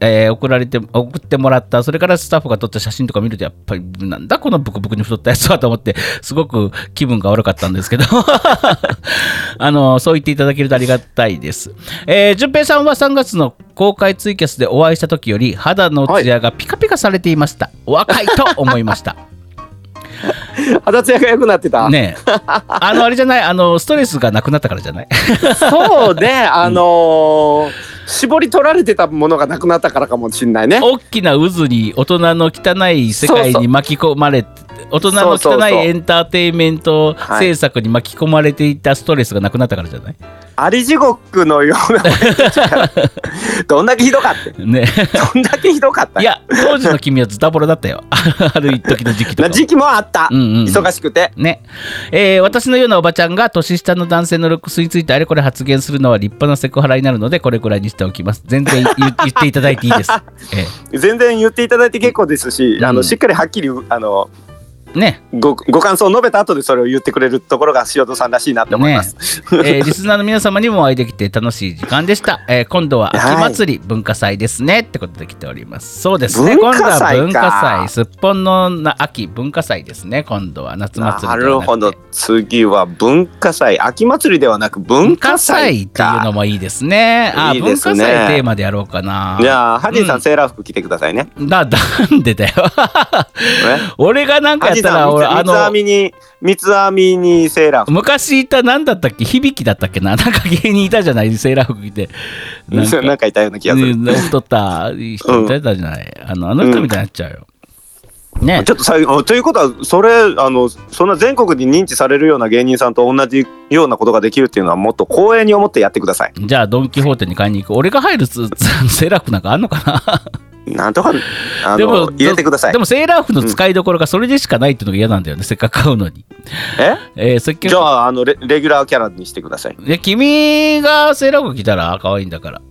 えー送られて、送ってもらった、それからスタッフが撮った写真とか見ると、やっぱり、なんだこのブクブクに太ったやつはと思って、すごく気分が悪かったんですけど、あの、そう言っていただけるとありがたいです。えー、淳平さんは3月の公開ツイキャスでお会いした時より、肌のツヤがピカピカされていました。お若いと思いました。う。肌ツヤが良くなってた。ねえ。あの、あれじゃない、あの、ストレスがなくなったからじゃない？そうね、あのー絞り取られてたものがなくなったからかもしれないね。大きな渦に大人の汚い世界に巻き込まれて大人の汚いエンターテインメントはい制作に巻き込まれていたストレスがなくなったからじゃない、あり地獄のようなどんだけひどかったね。どんだけひどかった？いや当時の君はズタボロだったよ。ある一時の時期とか。な時期もあった、うんうんうん。忙しくて。ね。えー私のようなおばちゃんが年下の男性のルックスについてあれこれ発言するのは立派なセクハラになるのでこれくらいにしておきます。全然言 言っていただいていいです、え全然言っていただいて結構ですし、うんあのしっかりはっきりあのーねごご感想を述べた後でそれを言ってくれるところが塩戸さんらしいなって思います、えーリスナーの皆様にもお会いできて楽しい時間でした。えー今度は秋祭り、文化祭ですねってことで来ております。そうですね。文今度は文化祭、すっぽんのな秋文化祭ですね。今度は夏祭りなるほど次は文化祭秋祭りではなく文文化化祭祭っていうのかもいいですね。あいいですね文化祭テーマでやろうかな。じゃあハジンさん、うんセーラー服着てくださいねだ、なんでだよ。俺がなんかやったら、俺、あ三つ編の、みに三つ編みにセーラー服。昔いたなんだったっけ？響きだったっけな？なんか芸人いたじゃない？セーラー服着て。なんか なんかいたような気がする、ね太った人いたじゃない、あのあの人みたいになっちゃうよ。ね。ちょっと最後ということはそれあのそんな全国に認知されるような芸人さんと同じようなことができるっていうのはもっと光栄に思ってやってください。じゃあドン・キホーテに買いに行く。俺が入る セーラー服なんかあんのかな？なんとかあでもの入れてくださいで。もセーラー服の使いどころがそれでしかないっていうのが嫌なんだよね、せっかく買うのに。え？えー、せっかじゃくああのレレギュラーキャラにしてください。で君がセーラー服着たら可愛いんだから。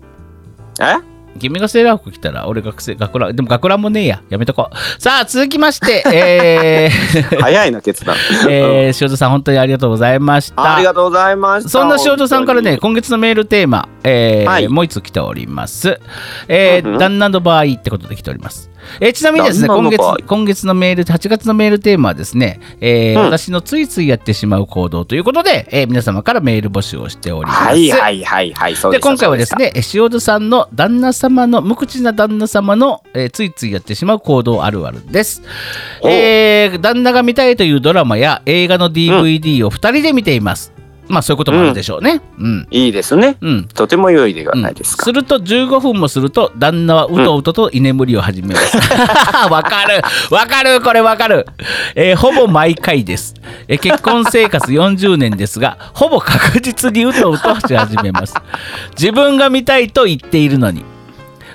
え？君がセーラー服着たら俺が学学ランでも学ランもねえややめとこうさあ続きまして えー、早いな決断。えー、塩田さん本当にありがとうございましたありがとうございました。そんな塩田さんからね、今月のメールテーマ、えーはいもう一つ来ております。えーうんうん旦那の場合ってことで来ております。えーちなみにですね、今月今月のメール、8月のメールテーマはですね、えーうん私のついついやってしまう行動ということで、えー皆様からメール募集をしております。はいはいはいはい今回はです。ね、えー塩田さんの旦那様の、無口な旦那様の、えーついついやってしまう行動あるあるです。おえー旦那が見たいというドラマや映画の DVD を2人で見ています。まあそういうこともあるでしょうね。うん。いいですね。うん。とても良いではうんないですか。すると15分もすると旦那はうとうとと居眠りを始めます。わ、かるわかるこれわかる、えーほぼ毎回です、えー結婚生活40年ですがほぼ確実にうとうとし始めます。自分が見たいと言っているのに。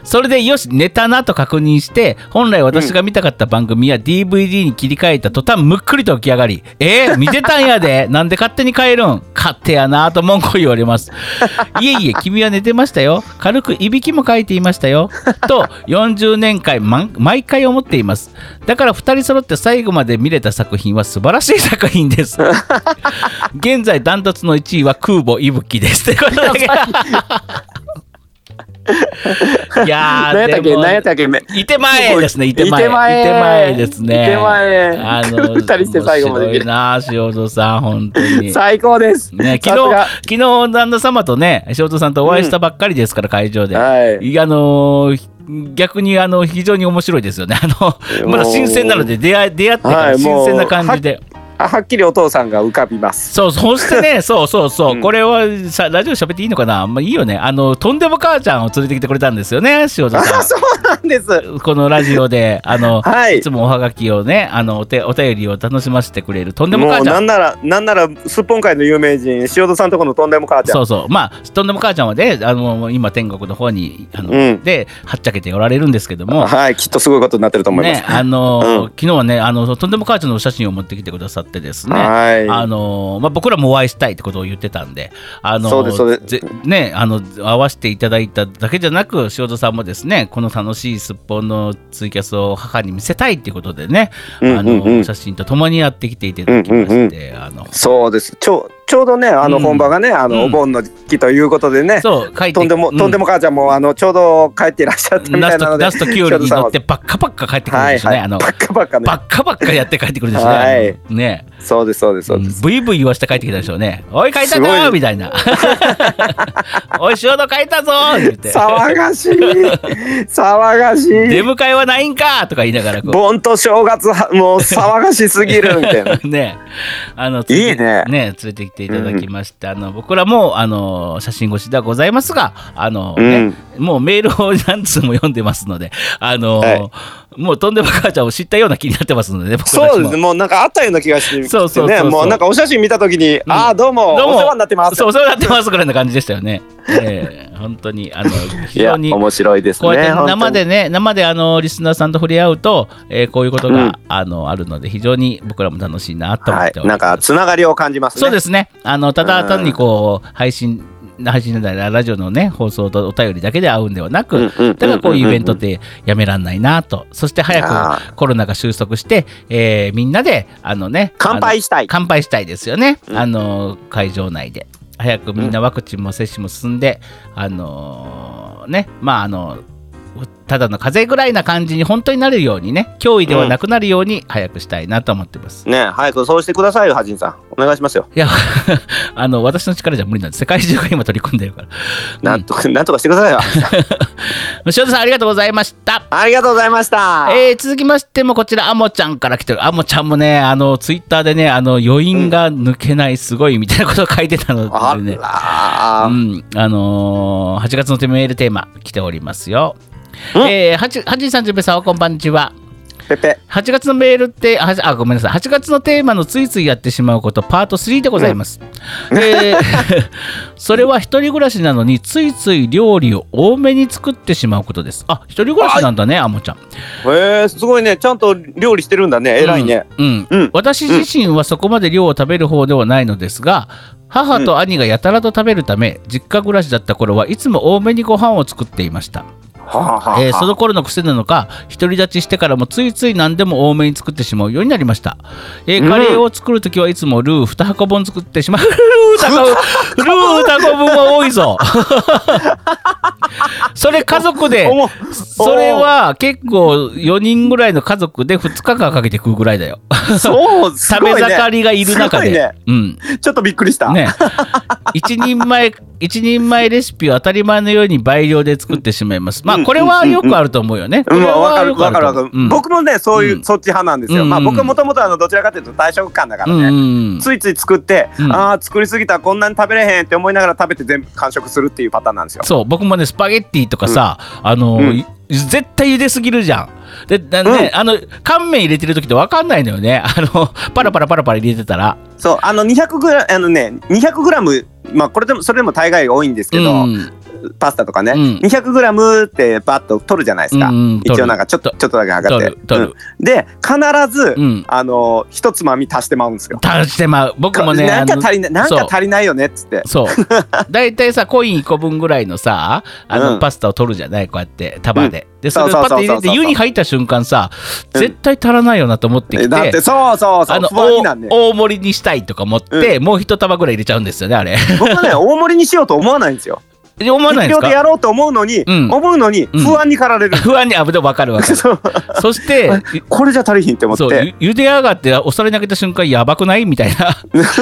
それでよし寝たなと確認して本来私が見たかった番組や DVD に切り替えた途端むっくりと起き上がり「えー、見てたんやで。なんで勝手に変えるん？勝手やな」と文句を言われます。いえいえ君は寝てましたよ。軽くいびきも書いていましたよ。と40年間ま毎回思っています。だから2人揃って最後まで見れた作品は素晴らしい作品です。現在ダントツの1位は空母いぶきです。ということで いやー何やったっけ？何やったっけ？めいてまえですね、いてまえ。いてまえいてまえですね。いてまえあの、二人して最後まで見るな、塩戸さん、本当に。最高です。ね、昨日昨日、旦那様とね、塩戸さんとお会いしたばっかりですから、会場で。はい。あのー逆にあの非常に面白いですよね。あのまだ新鮮なので出会い出会ってから新鮮な感じで、あはっきりお父さんが浮かびます。そう、そしてね、そうそうそう、うんこれはさ、ラジオ喋っていいのかな？まあいいよね。あの、とんでも母ちゃんを連れてきてくれたんですよね、塩田さあ、そうなんです。ん。このラジオで、あの、はいいつもおはがきをね、あの、お手お便りを楽しませてくれる、とんでも母ちゃん。なんなら、なんなら、すっぽん界の有名人、塩田さんとこのとんでも母ちゃん。そうそう。まあ、とんでも母ちゃんはね、あの、今、天国の方に、あの、うんで、はっちゃけておられるんですけども、はい、きっとすごいことになってると思います。ね、あの、うん昨日はね、あの、とんでも母ちゃんのお写真を持ってきてくださってですね、はい。あのまあ、僕らもお会いしたいってことを言ってたんで、あのね、あの会わせていただいただけじゃなく、塩田さんもですね、この楽しいすっぽんのツイキャスを母に見せたいっていうことでね、うんうんうんあの写真とともにやってきていただきまして、あのそうです。ちょちょうどね、あのうん本場がね、あうんのお盆の時期ということでね、そう、書いてとんでも、とんでも母ちゃんもあのちょうど帰っていらっしゃったみたいなので、ラストキュウリに乗ってばっかばっか帰ってくるんですよね。はいはい、あのバカバカねば。っかばっかやって帰ってくるんですよね。ね。そうですそうですそうです。ブイブイ言わして帰ってきたでしょうね。おい、書いたぞみたいな。おい、塩田書いたぞ言って。騒がしい。騒がし出い迎えはないんかとか言いながらこ盆と正月はもう騒がしすぎるみたいな。う ね。あのいいね。連れてきていただきまして、あの僕らもあの写真越しではございますがあの、うねん。もうメールを何通も読んでますのであの、はい。もうとんでも母ちゃんを知ったような気になってますのでねそうです。もうなんかあったような気がしてきてねそうそう。そうそうもう。なん。かお写真見た時に、ああどうも。どうも。お世話になってます。そうそうなってますぐらいな感じでしたよね。ええ 本当にあの非常に面白いですねこうやって本当に。生でね、生であのリスナーさんと触れ合うと、えーこういうことが、うん。あのあるので、非常に僕らも楽しいなと思はいっております。なんかつながりを感じますね。そうですね。あのただ単にこう配信配信ラジオのね放送とお便りだけで会うんではなく、だからこういうイベントってやめらんないなと。そして早あくコロナが収束して、えーみんなであのね乾杯したい。乾杯したいですよね。うん。あの会場内で。早くみんなワクチンも接種も進んで、あのねまああのただの風邪ぐらいな感じに本当になるようにね脅威ではなくなるように早くしたいなと思ってます。ね早くそうしてくださいよハジンさん。お願いしますよ。いや あの私の力じゃ無理なんです。世界中が今取り組んでるから。なんとか、なんとかしてくださいよ塩 田さんありがとうございました。ありがとうございました。えー続きましてもこちらあもちゃんから来てる。あもちゃんもねあのツイッターでねあの余韻が抜けないすごいみたいなことを書いてたのあでね、うらー。ん、あのー8月のメールテーマ来ておりますよ。うん。えー、8, 8時30分さんこんばんにちは。ペペ。8月のメールってああごめんなさい。8月のテーマのついついやってしまうことパート3でございます、えー それは一人暮らしなのについつい料理を多めに作ってしまうことです。あ一人暮らしなんだねあもちゃん。へえすごいね。ちゃんと料理してるんだね偉いね。うん、うん。私自身はそこまで量を食べる方ではないのですが母と兄がやたらと食べるため、実家暮らしだった頃はいつも多めにご飯を作っていましたえーその頃の癖なのか独り立ちしてからもついつい何でも多めに作ってしまうようになりました、えーカレーを作るときはいつもルー2箱分作ってしまう。ルー2箱ルー2箱分は多いぞ。それ家族でそれは結構4人ぐらいの家族で2日間かけて食うぐらいだよ。そうす 食ごいねべ盛りがいる中で、ね。うん。ちょっとびっくりした。ね。一人前一人前レシピを当たり前のように倍量で作ってしまいます。まあこれはよくあると思うよね、うん、これはわかるわかるわかる、うん。僕もねそういう、うんそっち派なんですよ、うん。まあ僕はもともとあのどちらかというと大食感だからね、うん。ついつい作って、うん。ああ作りすぎたらこんなに食べれへんって思いながら食べて全部完食するっていうパターンなんですよ。そう僕もねスパゲッティとかさ、あの、うん。い絶対茹ですぎるじゃん。でだね、あの乾麺入れてる時って分かんないのよね。あのパラパラパラパラ入れてたら。そうあの200グラあのね200グラムまあこれでもそれでも大概多いんですけど、うん。パスタとかね、うん。200グラムってバッと取るじゃないですか、うん一応なんかちょっとちょっとだけ測って。うん。で必ず、うん。あの一つまみ足してまうんですよ。足してまう。僕もねなんか足りないなんか足りないよねっつって。そう。大体さコイン1個分ぐらいのさあの、うん。パスタを取るじゃない？こうやって束で、でそれをパッて入れて湯に入った瞬間さうん。絶対足らないよなと思ってきて、だってそうそうそう。あの大盛りにしたいとか思って、もう一束ぐらい入れちゃうんですよねあれ。僕はね 大盛りにしようと思わないんですよ思わないででやかろうと思うのに、うん。思うのにうん。不安に駆られる、不安にあでも分かる分かるそう。そして これじゃ足りひんって思っそうてゆ茹で上がってお皿にあげた瞬間やばくない？みたいな。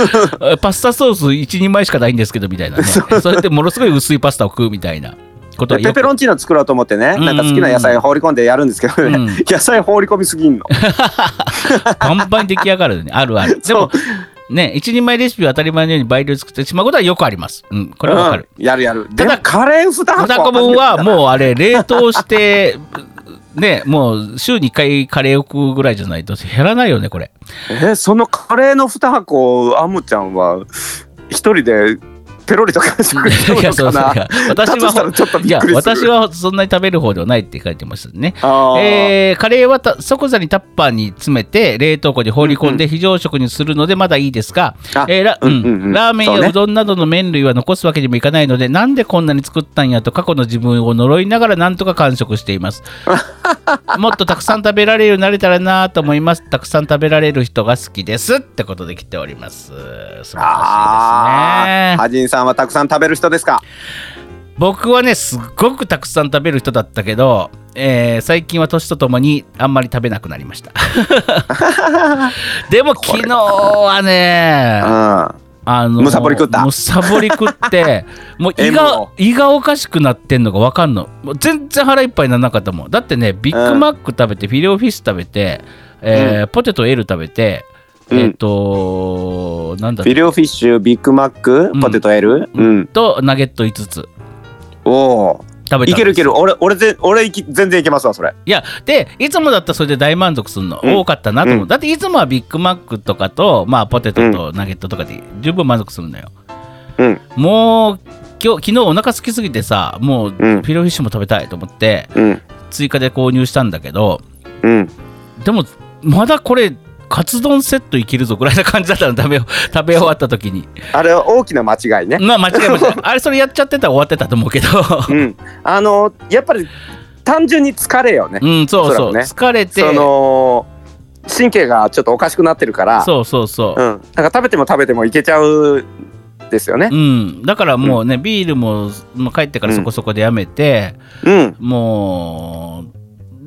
パスタソース1人前しかないんですけどみたいなね。それでものすごい薄いパスタを食うみたいなことペペロンチーノ作ろうと思ってね、うん。なんか好きな野菜放り込んでやるんですけどね、うん。野菜放り込みすぎんの。パンパンに出来上がるね。あるある。でも、ね、一人前レシピを当たり前のように倍量作ってしまうことはよくあります。うん、これはわかる。うんやるやる。ただカレー2箱二個分はもう。うあれ、冷凍して、ね、もう週に1回カレーを食うぐらいじゃないと減らないよね、これ。えそのカレーの2箱アムちゃんは一人でペロリとか食しちゃう。のかな。私は、ちょっと。私はそんなに食べる方ではないって書いてましたね。えーカレーはた即座にタッパーに詰めて冷凍庫に放り込んで非常食にするのでまだいいですが、あえーラーメンやうどんなどの麺類は残すわけにもいかないのでなんでこんなに作ったんやと過去の自分を呪いながらなんとか完食しています もっとたくさん食べられるようになれたらなと思います。たくさん食べられる人が好きですってことで来ております。素晴らしいですね。ハジンさんはたくさん食べる人ですか？僕はねすっごくたくさん食べる人だったけど、えー最近は年とともにあんまり食べなくなりました。でも昨日はねうん。あのむさぼり食った。むさぼり食って もう胃がを。胃がおかしくなってんのが分かんの。もう全然腹いっぱいにならなかったもん。だってねビッグマック食べて、フィレオフィッシュ食べて、えーポテト L 食べて、うん。えっ、となんだフィレオフィッシュ、ビッグマックうん、ポテト L? うん。とナゲット5つ。おお。食べいけるいける。俺、俺ぜ、俺いき全然いけますわ、それ。いやでいつもだったらそれで大満足するの、うん多かったなと思う、うんだっていつもはビッグマックとかと、まあ、ポテトとナゲットとかで十分満足するのよ、うん。もう今日昨日お腹空きすぎてさもうフうんィレオフィッシュも食べたいと思ってうん。追加で購入したんだけどうん。でもまだこれカツ丼セットいけるぞぐらいな感じだったの食べ 食べ終わった時にあれは大きな間違いね。まあ間違い間違い あれそれやっちゃってたら終わってたと思うけどうん。あの、やっぱり単純に疲れよね。うんそうそう、ね疲れてその、神経がちょっとおかしくなってるから、そうそうそう、うん。だから食べても食べてもいけちゃうですよね。うん、だからもうね、ビールももう帰ってからそこそこでやめて、うん。もう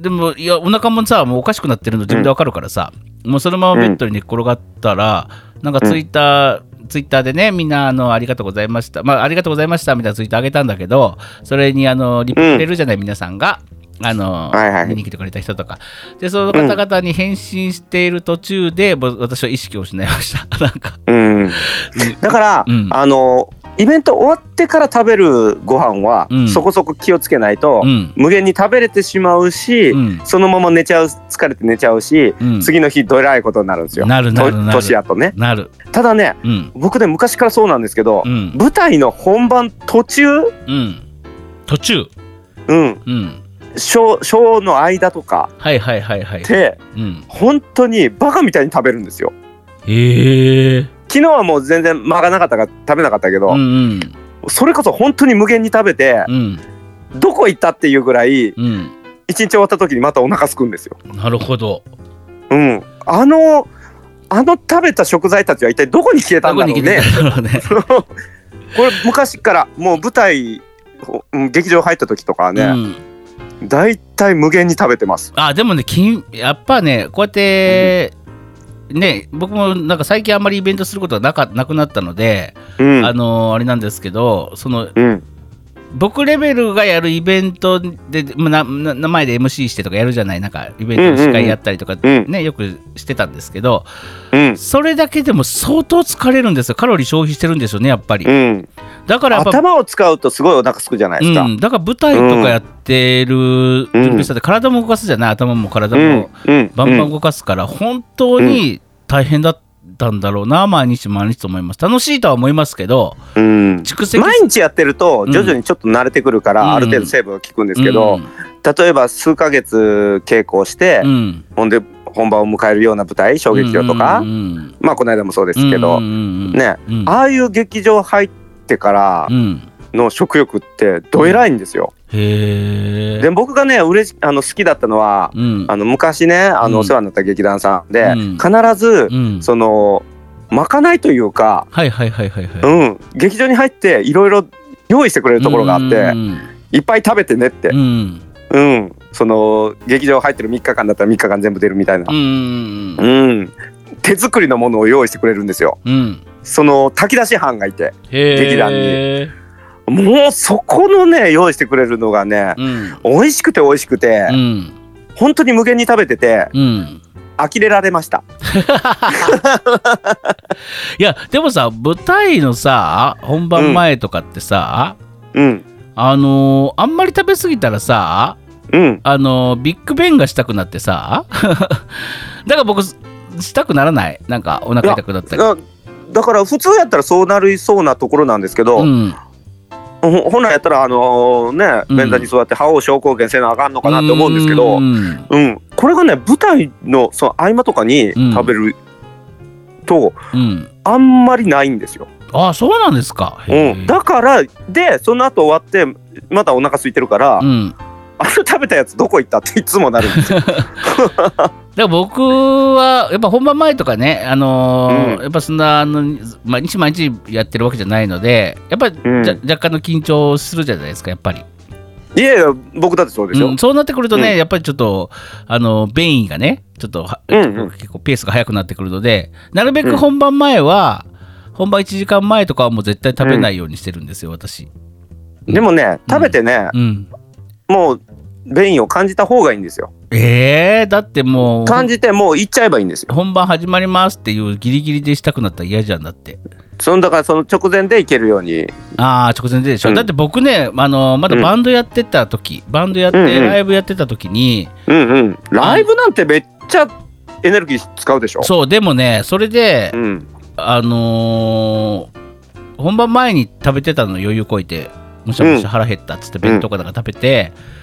でもいやお腹もさもうおかしくなってるの自分でわかるからさ、もうそのままベッドに寝っ転がったら、なんかツイッター、ツイッターでねみんなあのありがとうございました。まあありがとうございましたみたいなツイートあげたんだけどそれにあのリプくれるじゃない、皆さんが。あのはいはい。見に来てくれた人とか。でその方々に返信している途中で、ぼ私は意識を失いました。なんか。うん。だから、うん。あの、イベント終わってから食べるご飯は、うん。そこそこ気をつけないと、うん。無限に食べれてしまうし、うん。そのまま寝ちゃう疲れて寝ちゃうし、うん。次の日どえらいことになるんですよ。なるなるとなる。年やとね。なる。ただねうん。僕ね昔からそうなんですけど、うん。舞台の本番途中、うん。途中。うん、うん。ショーショーの間とかはいはいはいはい。ってうん。本当にバカみたいに食べるんですよ。へえ昨日はもう全然間がなかったから食べなかったけど、うんうん。それこそ本当に無限に食べて、うん。どこ行ったっていうぐらいうん。一日終わった時にまたお腹すくんですよ。なるほど。うん、あのあの食べた食材たちは一体どこに消えたんだろうね。たんだろうね。これ昔からもう舞台うん劇場入った時とかはね、うん。だいたい無限に食べてます。あでもね金やっぱねこうやって、ね僕もなんか最近あんまりイベントすることがなかなくなったので、うん、あのあれなんですけどそのうん、僕レベルがやるイベントでまあなな名前で MC してとかやるじゃないなんかイベントの司会やったりとかうん。ね、よくしてたんですけどうん、それだけでも相当疲れるんですよ。カロリー消費してるんですよねやっぱり。うん。だから頭を使うとすごいお腹すくじゃないですか。うん、だから舞台とかやってる準備したって体も動かすじゃない。頭も体もうん、バンバン動かすから本当に大変だったんだろうな毎日毎日と思います。楽しいとは思いますけどうん。蓄積毎日やってるとうん。徐々にちょっと慣れてくるから、うん。ある程度成分が効くんですけど、うん。例えば数ヶ月稽古をして、うん。ほんで本番を迎えるような舞台小劇場とか、うんまあこの間もそうですけど、ねうん。ああいう劇場入ってからうん。の食欲ってどえらいんですよ。へえ。で僕がね嬉しあの好きだったのは、うん。あの昔ねあうん。のお世話になった劇団さんで、うん。必ず、うん。そのまかないというか、はいはいはいはいはい。うん、劇場に入っていろいろ用意してくれるところがあって、うん。いっぱい食べてねって。う、ん。うん。その劇場入ってる3日間だったら3日間全部出るみたいな。う、ん。うん手作りのものを用意してくれるんですよ。うん。その炊き出し班がいて劇団に。もうそこのね用意してくれるのがねうん。美味しくて美味しくて、うん。本当に無限に食べててうん。呆れられました。いやでもさ舞台のさ本番前とかってさ、うん。あのーあんまり食べ過ぎたらさうん。あのービッグベンがしたくなってさ だから僕したくならない？なんかお腹痛くなったり。だだから普通やったらそうなりそうなところなんですけど、うん。ほ本来やったらあのねうん。便座に座って覇王症候群せなあかんのかなって思うんですけど、ううん。んこれがね舞台のその合間とかにうん。食べると、うん。あんまりないんですよ。あそうなんですか。うへん、だからでその後終わってまたお腹空いてるから、うんあの食べたやつどこ行ったっていつもなるんですよ。だから僕はやっぱ本番前とかね、あのーうん。やっぱそんなあの毎日毎日やってるわけじゃないのでやっぱり、うん。若干の緊張するじゃないですかやっぱり、いやいや僕だってそうでしょ。うんそうなってくるとね、うん。やっぱりちょっとあの便意がねちょっとは、うんうん。結構ペースが速くなってくるのでなるべく本番前は、本番1時間前とかはもう絶対食べないようにしてるんですよ、私。でもね食べてね、うん、もう便意を感じた方がいいんですよ。えー、だってもう感じてもう行っちゃえばいいんですよ。本番始まりますっていうギリギリでしたくなったら嫌じゃんだって。そのだからその直前で行けるように。ああ直前ででしょ、うんだって僕ねあのまだバンドやってた時、バンドやってうんうんライブやってた時に、うんうん。ライブなんてめっちゃエネルギー使うでしょ？そうでもねそれで、うん。あのー本番前に食べてたの余裕こいてむしゃむしゃ腹減ったっつって弁当かなんか食べて、で、うん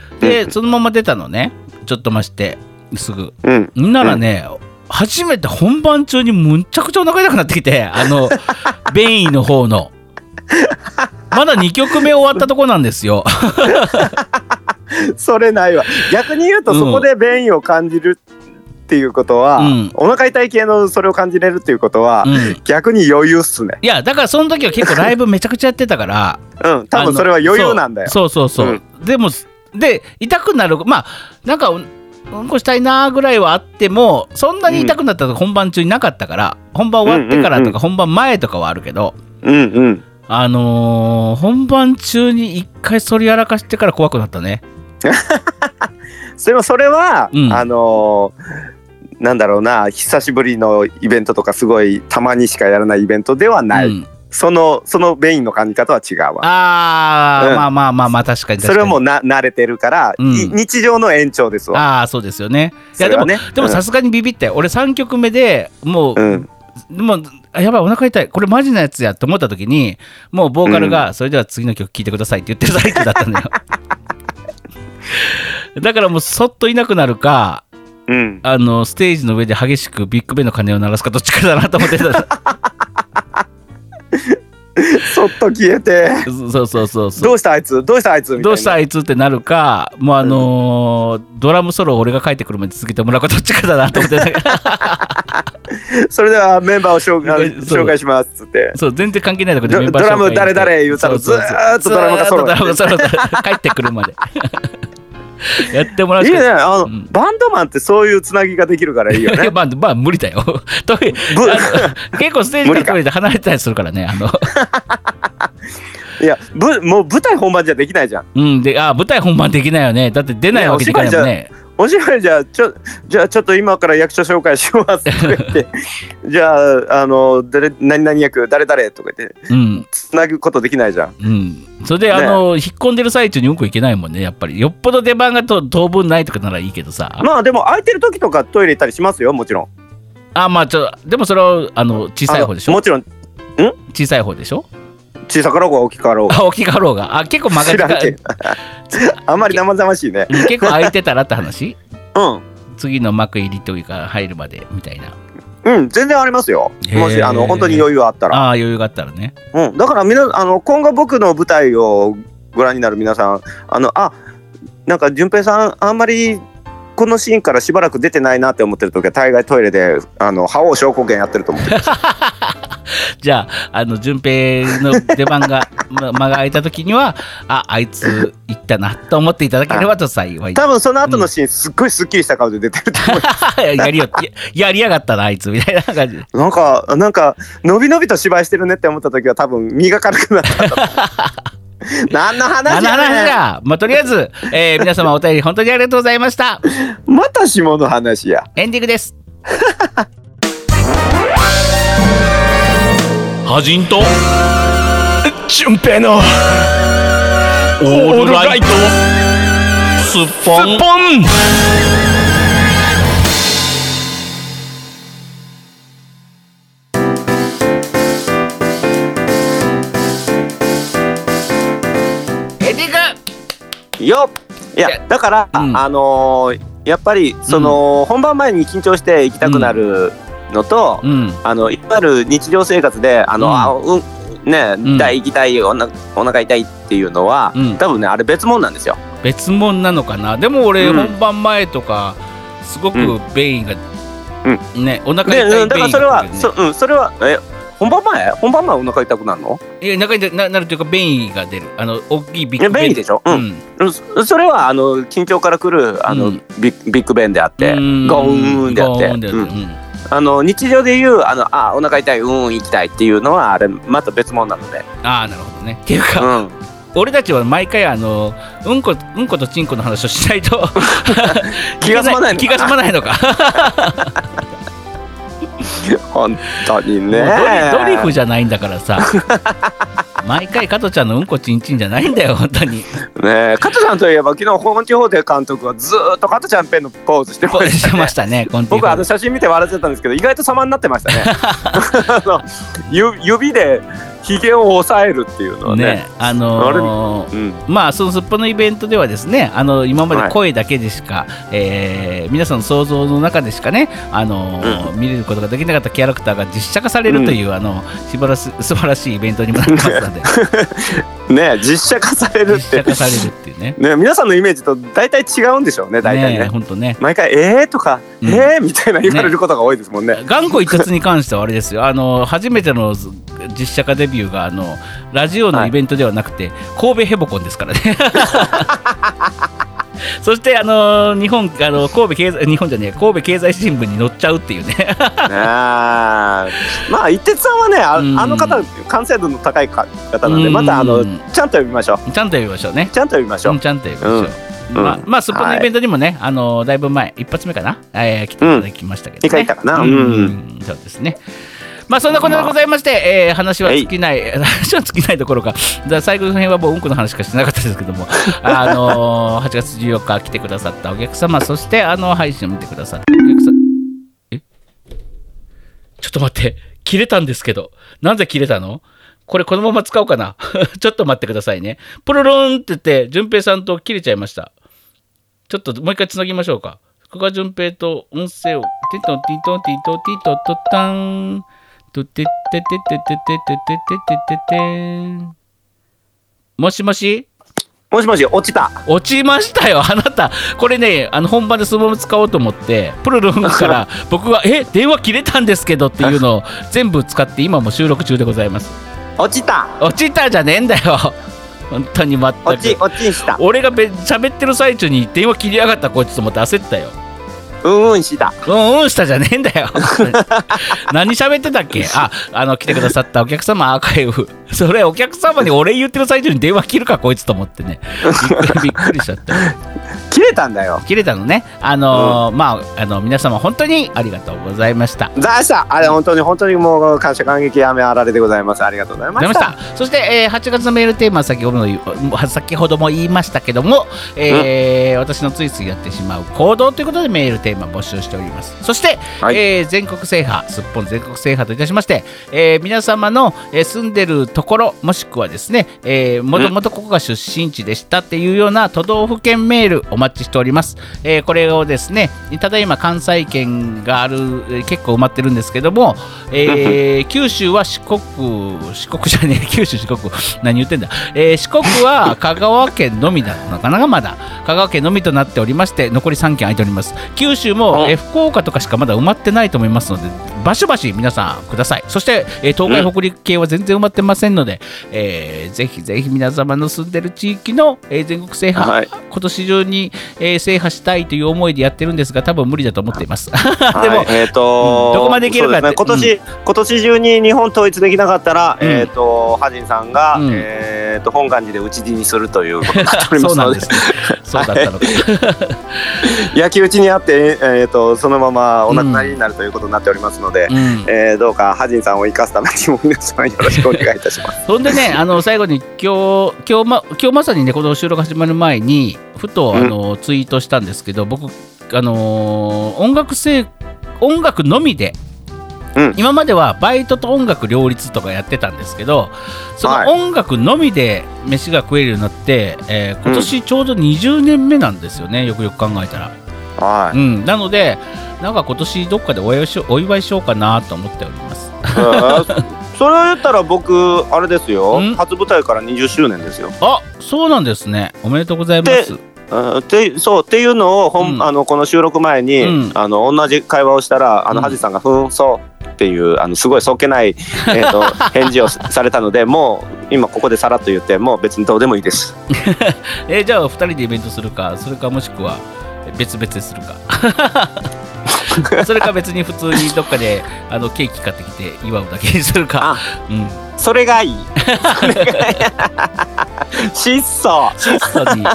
そのまま出たのね。ちょっと増してすぐ。うん。んならね、初めて本番中にむっちゃくちゃお腹痛くなってきてあの 便意の方の。まだ2曲目終わったとこなんですよ。それないわ。逆に言うとうん。そこで便意を感じるっていうことは、うん。お腹痛い系のそれを感じれるっていうことは、うん。逆に余裕っすね。いやだからその時は結構ライブめちゃくちゃやってたから。うん。多分それは余裕なんだよ。そう。そうそうそう、でもで痛くなるまあなんかうんうんこしたいなぐらいはあってもそんなに痛くなったのが本番中になかったから、本番終わってからとか本番前とかはあるけど、うんうん。あのー本番中に一回そりやらかしてから怖くなったね。でもそれは、うん。あのーなんだろうな久しぶりのイベントとかすごいたまにしかやらないイベントではない、うんそのその便意の感じ方は違うわ。あー、うん。まあまあまあまあ確かに確かに。それはもうな慣れてるから、うん。い日常の延長ですわ。ああそうですよね。いやでも、ね。でもさすがにビビって俺3曲目でもう、うん。でもあやばいお腹痛い。これマジなやつやと思った時にもうボーカルが、それでは次の曲聴いてくださいって言ってる最中だったのよ。だからもうそっといなくなるかうん。あのステージの上で激しくビッグベンの鐘を鳴らすかどっちかだなと思ってたそっと消えて。そうそうそうそう。どうしたあいつ？どうしたあいつ？どうしたあいつってなるかもうあのードラムソロを俺が帰ってくるまで続けてもらうかどっちかだなと思ってた それではメンバーを紹介紹介しますっつって。そう全然関係ないところでドメンバードラム紹介誰々言うたらずーっとドラムがソロ。帰ってくるまで やってもらういいあの、うんバンドマンってそういうつなぎができるからいいよね まあ、まあ無理だよ。結構ステージから離れてたりするからね。あの いやぶもう舞台本番じゃできないじゃんうん、で、あ、舞台本番できないよね。だって出ないわけにいかないもんね。お芝居じゃあちょじゃあちょっと今から役所紹介しますとか言って じゃああの誰何々役誰々とか言ってうん、つなぐことできないじゃんうん。それで、あの、引っ込んでる最中にうんこいけないもんね、やっぱり。よっぽど出番がと当分ないとかならいいけどさ。まあでも空いてる時とかトイレ行ったりしますよもちろんあ、まあ、ちょ、でもそれは、あの、小さい方でしょ？もちろん？小さい方でしょ？小さかろうが大きかろうがあ、大きかろうが。あ、結構間が知らんけど。あんまり生々しいね。うん結構空いてたらって話？うん。次の幕入りというか入るまでみたいな。うん全然ありますよ。もしあの本当に余裕あったら。ああ、余裕があったらね。うん、だからみなあの今後僕の舞台をご覧になる皆さんあのあなんか順平さんあんまりこのシーンからしばらく出てないなって思ってる時は大概トイレであの覇王症候群やってると思う じゃあ、あの、順平の出番が、ま間が空いた時には、あ、あいつ行ったなと思っていただければと幸い。多分その後のシーンすっごいすっきりした顔で出てると思うやりよややりやがったな、あいつみたいな感じで。なんかなんかのびのびと芝居してるねって思った時は多分身が軽くなった 何の話何の話だまあとりあえず、えー皆様お便り本当にありがとうございました。また下の話や。エンディングです。ハジンと純平のオールライト。スッポン。ポン。エよっ。いいややだから、うん。あのーやっぱりその、本番前に緊張して行きたくなるのと、うん。あのいわゆる日常生活であの、うん。あうんね、ん。痛い行きたいおなお腹痛いっていうのは、うん。多分ねあれ別物なんですよ。別物なのかな？でも俺、うん。本番前とかすごくうん。便意が、ねお腹で、痛いうんだから便意それは、そうんそれはえ本番前？本番前お腹痛くなるの？いや中にななるというか便意が出る。あの大きいビッグ便意でしょ？う。うん。んうん。そそれはあの緊張から来るあの、うん。ビッビッグベンであって、うん。ゴーンであって、ゴーンであって。うん。うん。あの日常で言うあのあお腹痛いうん行きたいっていうのはあれまた別物なので。ああなるほどね。っていうか、うん。俺たちは毎回あのうんこうんことちんこの話をしないと 気が済まないのか。気が済まないのか 本当にね。ドリドリフじゃないんだからさ。毎回加トちゃんのうんこちんちんじゃないんだよ本当に。ねえ加トちゃんといえば昨日本地方で監督はずーっと加トちゃんペンのポーズしてまししたてねましたね 僕あの写真見て笑っちゃったんですけど意外と様になってましたね。指でひげを押さえるっていうのはねねあのーうん。まあそのすっぽのイベントではですねあの今まで声だけでしか、えー皆さんの想像の中でしかね、あのー見れることができなかったキャラクターが実写化されるという、あの素晴らし素晴らしいイベントにもなりますので。ねえ実写化されるっ実て写化されるっていうね。ね皆さんのイメージと大体違うんでしょうね大体ね。ね本当ね。毎回「えー?」とか「うん。えー?」みたいな言われることが多いですもんね。頑固一徹に関してはあれですよ。あの初めての実写化デビューがあのラジオのイベントではなくて、神戸ヘボコンですからね。そしてあの日本あの神戸経済日本じゃねえ神戸経済新聞に載っちゃうっていうね。まあ一徹さんはねあ,、うん。あの方完成度の高いか方なんでうん。またあのちゃんと呼びましょう。ちゃんと呼びましょうね。ちゃんと呼びましょう、うんちゃんと呼びましょう、うん。まあうん。まあそこのイベントにもね、あのだいぶ前一発目かな、えー来ていただきましたけど、ね。一回行ったかな。うん。うんそうですねまあそんなこんなでございまして、えー話は尽きない、話は尽きないどころか、だ最後の辺はもううんこの話しかしてなかったですけども、あのー8月14日来てくださったお客様、そしてあの配信を見てくださったお客様、え？ちょっと待って、切れたんですけど、なんで切れたの？これこのまま使おうかな。ちょっと待ってくださいね。プルルンって言って、淳平さんと切れちゃいました。ちょっともう一回つなぎましょうか。ここが淳平と音声を、ティトンティトンティトンティトントタン。トテテテテテテテテテテテン。もしもしもしもし落ちた落ちましたよ、あなた。これね、あの本番でそのまま使おうと思って、プルルンから僕が、え、電話切れたんですけどっていうのを全部使って、今も収録中でございます。落ちた落ちたじゃねえんだよ。本当に全く。落ち落ちした俺がべ喋ってる最中に電話切りやがったこいつと思って焦ったよ。うんうんしたうんうんしたじゃねえんだよ。何喋ってたっけ？あ、あの、来てくださったお客様アーカイブ。それお客様に俺言ってる最中に電話切るかこいつと思ってね。びっくりしちゃった。切れたんだよ。切れたのね。あのーまあ、あの、皆様本当にありがとうございました。ざあしたあれ本当に本当にもう感謝感激やめあられでございます。ありがとうございました。た。そして、えー8月のメールテーマは先ほども先ほども言いましたけども、えー私のついついやってしまう行動ということでメールテーマ募集しております。そして、はい。えー全国制覇すっぽん全国制覇といたしまして、えー皆様の、えー住んでるところもしくはですねもともとここが出身地でしたっていうような都道府県メールお待ちしております、えーこれをですねただいま関西圏がある、えー結構埋まってるんですけども、えー九州は四国四国じゃねえ 九州四国何言ってんだ、えー四国は香川県のみなのかなまだ。香川県のみとなっておりまして残り3県空いております。九州も、うん。えー福岡とかしかまだ埋まってないと思いますのでバシバシ皆さんください。そして、えー東海北陸系は全然埋まってませんので、えーぜひぜひ皆様の住んでる地域の、えー全国制覇、はい。今年中に、えー制覇したいという思いでやってるんですが多分無理だと思っています。でも、はいえっ、と、うんどこまでいけるかって。そうですね。今年、今年中に日本統一できなかったら、うん。えっ、とハジンさんが、うん。えーえー、と本願寺で討ち死にするということになっておりますので。そうなんです。ねそうだったのか、焼き討ちにあって、えー、とそのままお亡くなりになるということになっておりますので、うん。えーどうかハジンさんを生かすためにも皆さんよろしくお願いいたします。そんでね、あの最後に今日今日ま今日まさにねこの収録始まる前にふとあの、ツイートしたんですけど、僕あのー音楽性音楽のみで。うん。今まではバイトと音楽両立とかやってたんですけどそはい。の音楽のみで飯が食えるようになって、えー今年ちょうど20年目なんですよね、よくよく考えたら、はう。ん、なのでなんか今年どっかでお祝いしようお祝いしようかなと思っております。えーそれを言ったら僕あれですよ。ん？初舞台から20周年ですよ。あそうなんですね。おめでとうございます。うんてそうっていうのをほん、うん。あのこの収録前に、うん。あの同じ会話をしたらあの、うん。ハジさんが「ふんそう」っていうあのすごいそっけない、えー、と返事をされたのでもう今ここでさらっと言ってもう別にどうでもいいです。えーじゃあ2人でイベントするかそれかもしくは別々でするか それか別に普通にどっかであのケーキ買ってきて祝うだけにするか、うん、それがいい。質素。質素に。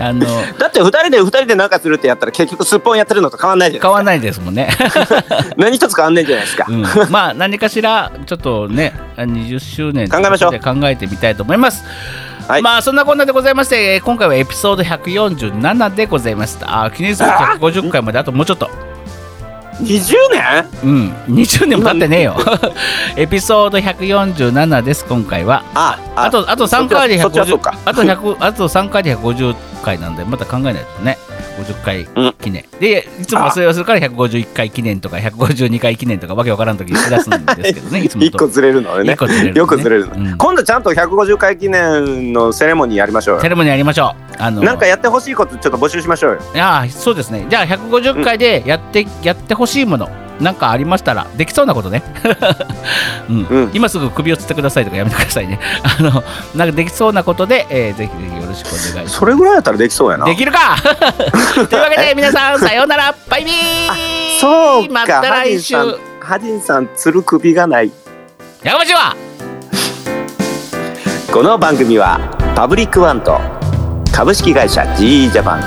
あのだって二人で二人でなんかするってやったら結局すっぽんやってるのと変わんないじゃない変わんないですもんね、ですか。何一つ変わんないじゃないですか。うん、まあ何かしらちょっとね20周年考えましょう。で考えてみたいと思います。はい。まあそんなこんなでございましてえー今回はエピソード147でございました。記念すべき150回まであともうちょっと20年？うん、20年も経ってねえよ。エピソード147です、今回は。ああと、あと3回で150そっちはそっちはそうか。あと100、あと3回で150回なんで、また考えないとね。50回記念。で、いつもそれをするから151回記念とか152回記念とかわけわからんときにしだすんですけどね、いつもと。一個ずれるのでね一個ずれるのねよくずれるの、うん今度ちゃんと150回記念のセレモニーやりましょうよセレモニーやりましょう。あのなんかやってほしいことちょっと募集しましょうよいやーそうですね。じゃあ150回でやって、やってほしいもの。なんかありましたらできそうなことね、うん。うん。今すぐ首をつってくださいとかやめてくださいね。あのなんかできそうなことで、えーぜひぜひよろしくお願いします。それぐらいやったらできそうやな。できるか。というわけで皆さんさようなら。バイビー。そうか。また来週。ハジンさんつる首がない。やがましは。この番組はパブリックワンと株式会社 GE ジャパン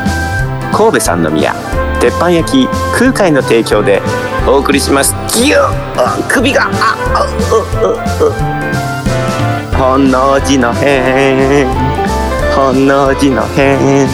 神戸三宮鉄板焼き空海の提供でお送りします。ギュッ首が。ああううう。本能寺の変。本能寺の変。